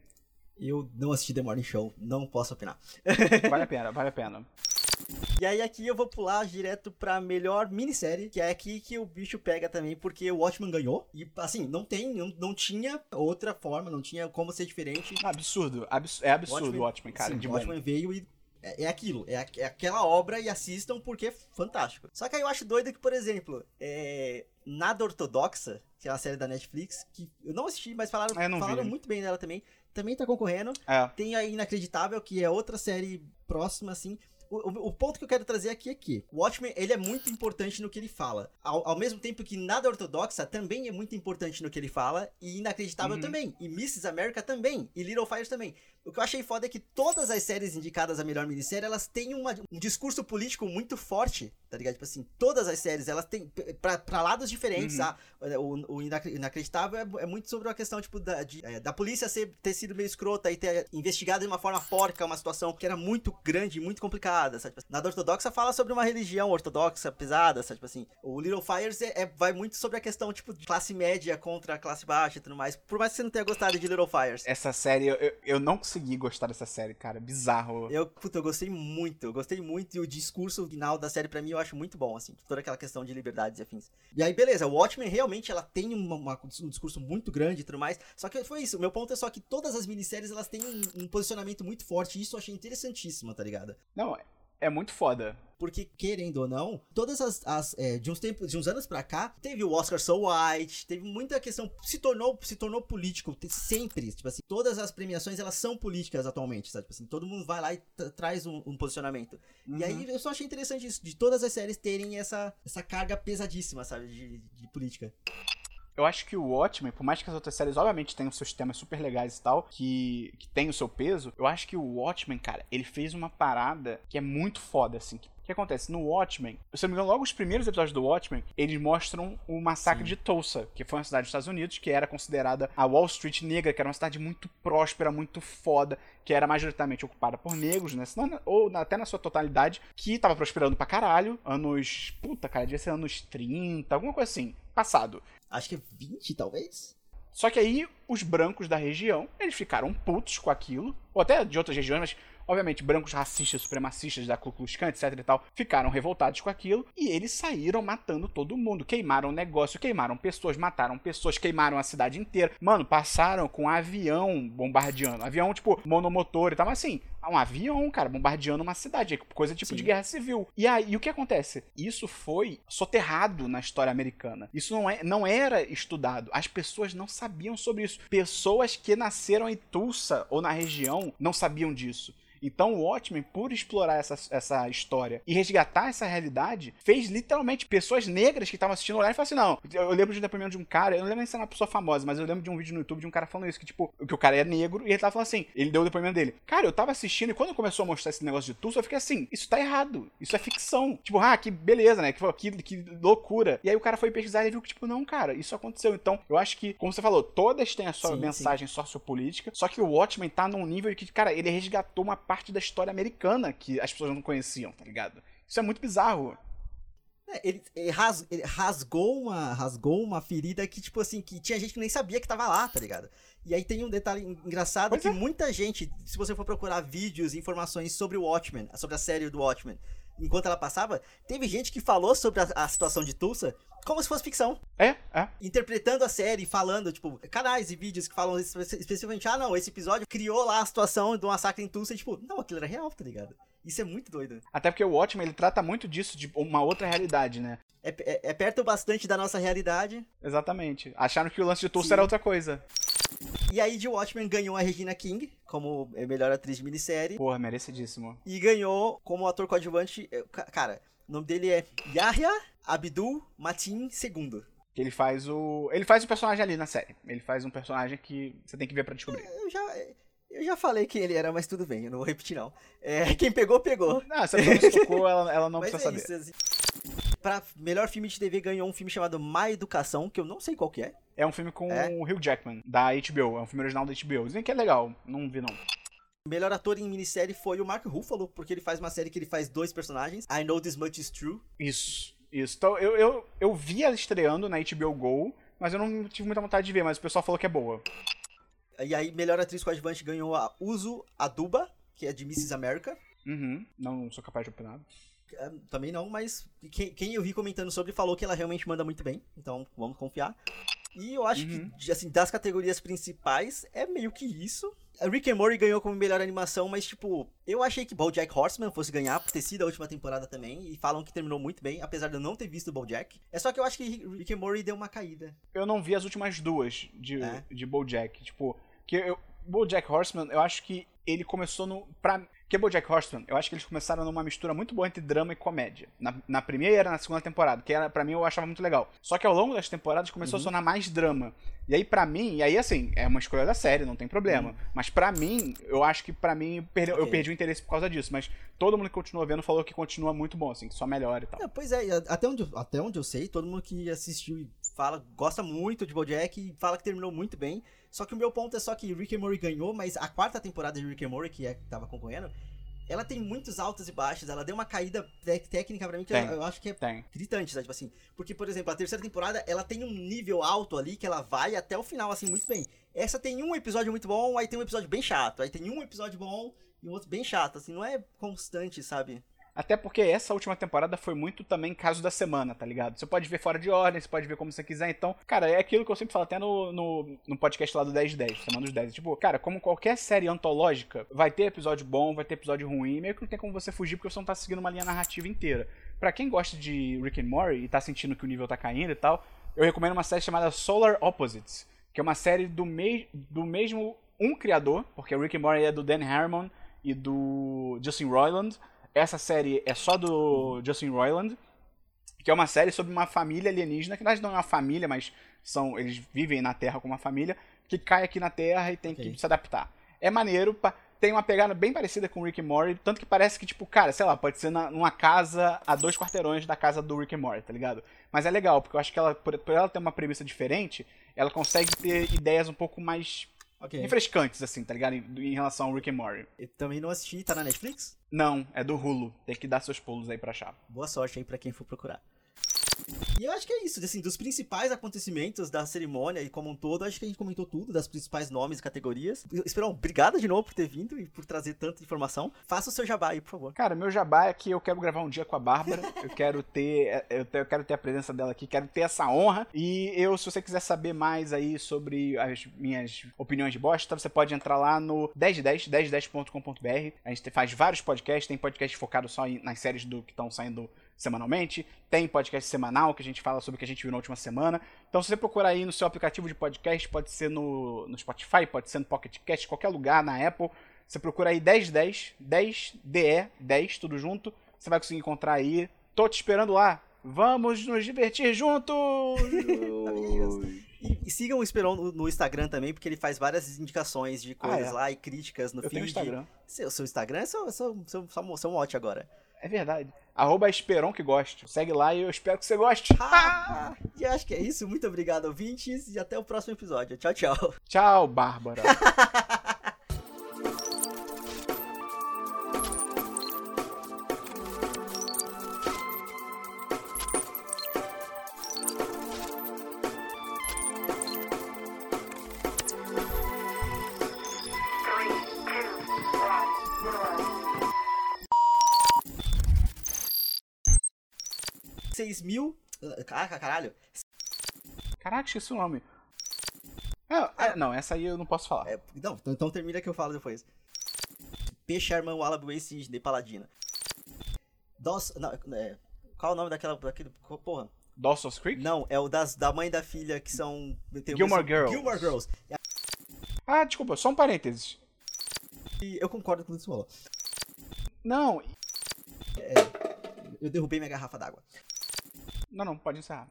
Speaker 2: Eu não assisti The Morning Show, não posso opinar. [laughs]
Speaker 1: vale a pena, vale a pena.
Speaker 2: E aí aqui eu vou pular direto pra melhor minissérie, que é aqui que o bicho pega também, porque o Watchmen ganhou. E assim, não tem, não, não tinha outra forma, não tinha como ser diferente.
Speaker 1: Absurdo, abs é absurdo o Watchmen, cara. Sim,
Speaker 2: de Watchmen bom. veio e é, é aquilo, é, é, aquela obra e assistam porque é fantástico. Só que aí eu acho doido que, por exemplo, é, Nada Ortodoxa, que é uma série da Netflix, que eu não assisti, mas falaram, é, falaram muito bem dela também também tá concorrendo. É. Tem a Inacreditável, que é outra série próxima, assim. O, o, ponto que eu quero trazer aqui é que o Watchmen ele é muito importante no que ele fala. Ao, ao mesmo tempo que Nada Ortodoxa também é muito importante no que ele fala, e Inacreditável uhum. também, e Mrs. America também, e Little Fires também. O que eu achei foda é que todas as séries indicadas a melhor minissérie, elas têm uma, um discurso político muito forte, tá ligado? Tipo assim, todas as séries, elas têm pra, pra lados diferentes, uhum. ah, o, o inacreditável é, é, muito sobre a questão, tipo, da, de, é, da polícia ser, ter sido meio escrota e ter investigado de uma forma porca uma situação que era muito grande, muito complicada, sabe? Tipo, na ortodoxa fala sobre uma religião ortodoxa pesada, sabe? Tipo assim, o Little Fires é, é, vai muito sobre a questão, tipo, de classe média contra a classe baixa e tudo mais. Por mais que você não tenha gostado de Little Fires.
Speaker 1: Essa série, eu, eu não consegui gostar dessa série, cara. Bizarro.
Speaker 2: Eu, puta, eu gostei muito. Eu gostei muito e o discurso final da série, para mim, eu acho muito bom, assim. Toda aquela questão de liberdades e afins. E aí, beleza, o Watchmen realmente ela tem uma, uma, um discurso muito grande e tudo mais. Só que foi isso. O meu ponto é só que todas as minisséries elas têm um, um posicionamento muito forte. E isso eu achei interessantíssimo, tá ligado?
Speaker 1: Não, é muito foda.
Speaker 2: Porque, querendo ou não, todas as. as é, de uns tempos, de uns anos pra cá, teve o Oscar So White, teve muita questão. Se tornou, se tornou político, sempre. Tipo assim, todas as premiações elas são políticas atualmente, sabe? Tipo assim, todo mundo vai lá e traz um, um posicionamento. Uhum. E aí eu só achei interessante isso, de todas as séries terem essa, essa carga pesadíssima, sabe? de, de política.
Speaker 1: Eu acho que o Watchmen, por mais que as outras séries, obviamente, tenham seus temas super legais e tal, que, que tem o seu peso, eu acho que o Watchmen, cara, ele fez uma parada que é muito foda, assim, que o que acontece? No Watchmen, se não me engano, logo os primeiros episódios do Watchmen, eles mostram o massacre Sim. de Tulsa, que foi uma cidade dos Estados Unidos, que era considerada a Wall Street negra, que era uma cidade muito próspera, muito foda, que era majoritariamente ocupada por negros, né? Senão, ou até na sua totalidade, que tava prosperando pra caralho. Anos. Puta, cara, devia ser anos 30, alguma coisa assim. Passado.
Speaker 2: Acho que 20, talvez.
Speaker 1: Só que aí, os brancos da região, eles ficaram putos com aquilo, ou até de outras regiões, mas Obviamente, brancos racistas, supremacistas da Ku Klux Klan, etc e tal, ficaram revoltados com aquilo e eles saíram matando todo mundo. Queimaram negócio, queimaram pessoas, mataram pessoas, queimaram a cidade inteira. Mano, passaram com avião bombardeando. Avião, tipo, monomotor e tal, mas assim, um avião, cara, bombardeando uma cidade. Coisa tipo Sim. de guerra civil. E aí, o que acontece? Isso foi soterrado na história americana. Isso não, é, não era estudado. As pessoas não sabiam sobre isso. Pessoas que nasceram em Tulsa ou na região não sabiam disso. Então o Watchmen, por explorar essa, essa história e resgatar essa realidade, fez literalmente pessoas negras que estavam assistindo olhar e falaram assim: não, eu lembro de um depoimento de um cara, eu não lembro nem se era uma pessoa famosa, mas eu lembro de um vídeo no YouTube de um cara falando isso, que tipo, que o cara é negro e ele tava falando assim, ele deu o depoimento dele. Cara, eu tava assistindo e quando começou a mostrar esse negócio de Tulsa, eu fiquei assim, isso tá errado, isso é ficção. Tipo, ah, que beleza, né? Que, que, que loucura. E aí o cara foi pesquisar e viu que, tipo, não, cara, isso aconteceu. Então, eu acho que, como você falou, todas têm a sua sim, mensagem sim. sociopolítica, só que o Watchmen tá num nível que, cara, ele resgatou uma parte da história americana americana que as pessoas não conheciam, tá ligado? Isso é muito bizarro.
Speaker 2: É, ele, ele, ras, ele, rasgou uma rasgou uma ferida que, tipo assim, que tinha gente que nem sabia que tava lá, tá ligado? E aí tem um detalhe engraçado pois que é. muita gente, se você for procurar vídeos e informações sobre o Watchmen, sobre a série do Watchmen, enquanto ela passava, teve gente que falou sobre a, a situação de Tulsa como se fosse ficção.
Speaker 1: É, é.
Speaker 2: Interpretando a série, falando, tipo, canais e vídeos que falam especificamente, ah, não, esse episódio criou lá a situação do massacre em Tulsa, e, tipo, não, aquilo era real, tá ligado? Isso é muito doido.
Speaker 1: Até porque o Watchmen, ele trata muito disso, de uma outra realidade, né?
Speaker 2: É, é, é perto bastante da nossa realidade.
Speaker 1: Exatamente. Acharam que o lance de Tulsa Sim. era outra coisa.
Speaker 2: E aí, de Watchmen ganhou a Regina King como melhor atriz de minissérie.
Speaker 1: Porra, merecidíssimo.
Speaker 2: E ganhou como ator coadjuvante. Eh, cara, o nome dele é Yahya Abdul Matin II.
Speaker 1: Ele faz o. Ele faz o personagem ali na série. Ele faz um personagem que você tem que ver para descobrir.
Speaker 2: Eu já. Eu já falei quem ele era, mas tudo bem, eu não vou repetir não. É, [laughs] quem pegou, pegou.
Speaker 1: Não, se a pessoa tocou, ela, ela não precisa é saber. Isso,
Speaker 2: assim. Pra melhor filme de TV ganhou um filme chamado Má Educação, que eu não sei qual que é.
Speaker 1: É um filme com é. o Hugh Jackman, da HBO. É um filme original da HBO. Dizem que é legal, não vi não.
Speaker 2: Melhor ator em minissérie foi o Mark Ruffalo, porque ele faz uma série que ele faz dois personagens. I Know This Much Is True.
Speaker 1: Isso. Isso. Então, eu, eu, eu vi ela estreando na HBO Go, mas eu não tive muita vontade de ver, mas o pessoal falou que é boa.
Speaker 2: E aí, melhor atriz coadjuvante ganhou a Uso Aduba, que é de Mrs. America.
Speaker 1: Uhum. Não sou capaz de opinar.
Speaker 2: É, também não, mas quem, quem, eu vi comentando sobre falou que ela realmente manda muito bem, então vamos confiar. E eu acho uhum. que, assim, das categorias principais, é meio que isso. Rick and Morty ganhou como melhor animação, mas, tipo, eu achei que BoJack Horseman fosse ganhar, por ter sido a última temporada também, e falam que terminou muito bem, apesar de eu não ter visto o BoJack. É só que eu acho que Rick and Morty deu uma caída.
Speaker 1: Eu não vi as últimas duas de, é. de BoJack, tipo, que eu, BoJack Horseman, eu acho que ele começou no... Pra, Porque BoJack Horseman, eu acho que eles começaram numa mistura muito boa entre drama e comédia. Na, na primeira e na segunda temporada, que era, pra mim eu achava muito legal. Só que ao longo das temporadas começou uhum. a sonar mais drama. E aí, pra mim, e aí assim, é uma escolha da série, não tem problema. Uhum. Mas pra mim, eu acho que pra mim, okay. eu perdi o interesse por causa disso. Mas todo mundo que continua vendo falou que continua muito bom, assim, que só melhora e tal.
Speaker 2: É, pois é, até onde, até onde eu sei, todo mundo que assistiu e fala, gosta muito de BoJack e fala que terminou muito bem. Só que o meu ponto é só que Rick and Morty ganhou, mas a quarta temporada de Rick and Morty, que é que tava concorrendo, ela tem muitos altos e baixos, ela deu uma caída técnica para mim que eu, eu, acho que é tem. gritante, sabe? Tipo assim, porque, por exemplo, a terceira temporada, ela tem um nível alto ali que ela vai até o final, assim, muito bem. Essa tem um episódio muito bom, aí tem um episódio bem chato, aí tem um episódio bom e um outro bem chato, assim, não é constante, sabe?
Speaker 1: Até porque essa última temporada foi muito também caso da semana, tá ligado? Você pode ver fora de ordem, você pode ver como você quiser. Então, cara, é aquilo que eu sempre falo até no, no, no podcast lá do 1010, Semana dos 10. Tipo, cara, como qualquer série antológica, vai ter episódio bom, vai ter episódio ruim, meio que não tem como você fugir porque você não tá seguindo uma linha narrativa inteira. Para quem gosta de Rick and Morty e tá sentindo que o nível tá caindo e tal, eu recomendo uma série chamada Solar Opposites, que é uma série do, me do mesmo um criador, porque o Rick and Morty é do Dan Harmon e do Justin Roiland, essa série é só do Justin Roiland, que é uma série sobre uma família alienígena, que na verdade não é uma família, mas são eles vivem na Terra com uma família, que cai aqui na Terra e tem que se adaptar. É maneiro, tem uma pegada bem parecida com Rick and Morty, tanto que parece que, tipo, cara, sei lá, pode ser na, numa casa a dois quarteirões da casa do Rick and Morty, tá ligado? Mas é legal, porque eu acho que ela, por, por ela ter uma premissa diferente, ela consegue ter ideias um pouco mais Okay. Refrescantes, assim, tá ligado? Em, em, relação ao Rick and Morty.
Speaker 2: Eu também não assisti, tá na Netflix?
Speaker 1: Não, é do Hulu. Tem que dar seus pulos aí pra achar.
Speaker 2: Boa sorte aí pra quem for procurar. E eu acho que é isso, assim, dos principais acontecimentos da cerimônia e como um todo, acho que a gente comentou tudo, das principais nomes e categorias. Esperão, obrigado de novo por ter vindo e por trazer tanta informação. Faça o seu jabá aí, por favor.
Speaker 1: Cara, meu jabá é que eu quero gravar um dia com a Bárbara, eu quero ter, eu quero ter a presença dela aqui, quero ter essa honra. E eu, se você quiser saber mais aí sobre as minhas opiniões de bosta, você pode entrar lá no 1010, 1010.com.br. A gente faz vários podcasts, tem podcast focado só nas séries do que estão saindo semanalmente. Tem podcast semanal que a gente fala sobre o que a gente viu na última semana. Então, se você procurar aí no seu aplicativo de podcast, pode ser no, no Spotify, pode ser no Pocket Cast, qualquer lugar, na Apple. Você procura aí 1010, 10DE, 10, tudo junto. Você vai conseguir encontrar aí. Tô te esperando lá. Vamos nos divertir juntos! [laughs]
Speaker 2: E, e, sigam o Esperon no, no, Instagram também, porque ele faz várias indicações de coisas ah, é? lá e críticas no
Speaker 1: eu
Speaker 2: feed. Tenho
Speaker 1: Instagram.
Speaker 2: Seu, seu Instagram é seu, seu, seu, seu, seu mote agora.
Speaker 1: É verdade. Arroba Esperon que goste. Segue lá e eu espero que você goste.
Speaker 2: Ah, [laughs] e acho que é isso. Muito obrigado, ouvintes. E até o próximo episódio. Tchau, tchau.
Speaker 1: Tchau, Bárbara. [laughs]
Speaker 2: Caraca, caralho.
Speaker 1: Caraca, esqueci o nome. É, é, não, essa aí eu não posso falar.
Speaker 2: É, não, então termina que eu falo depois. P. Sherman Wallaby Sidney Paladina. Dos, não, é, qual é o nome daquela. Daquele, porra?
Speaker 1: Dawson's Creek?
Speaker 2: Não, é o das, da mãe e da filha que são.
Speaker 1: Gilmore Girls.
Speaker 2: Gilmore Girls.
Speaker 1: Ah, desculpa, só um parênteses.
Speaker 2: E eu concordo com o que você falou.
Speaker 1: Não.
Speaker 2: É, eu derrubei minha garrafa d'água.
Speaker 1: Não, não, pode encerrar.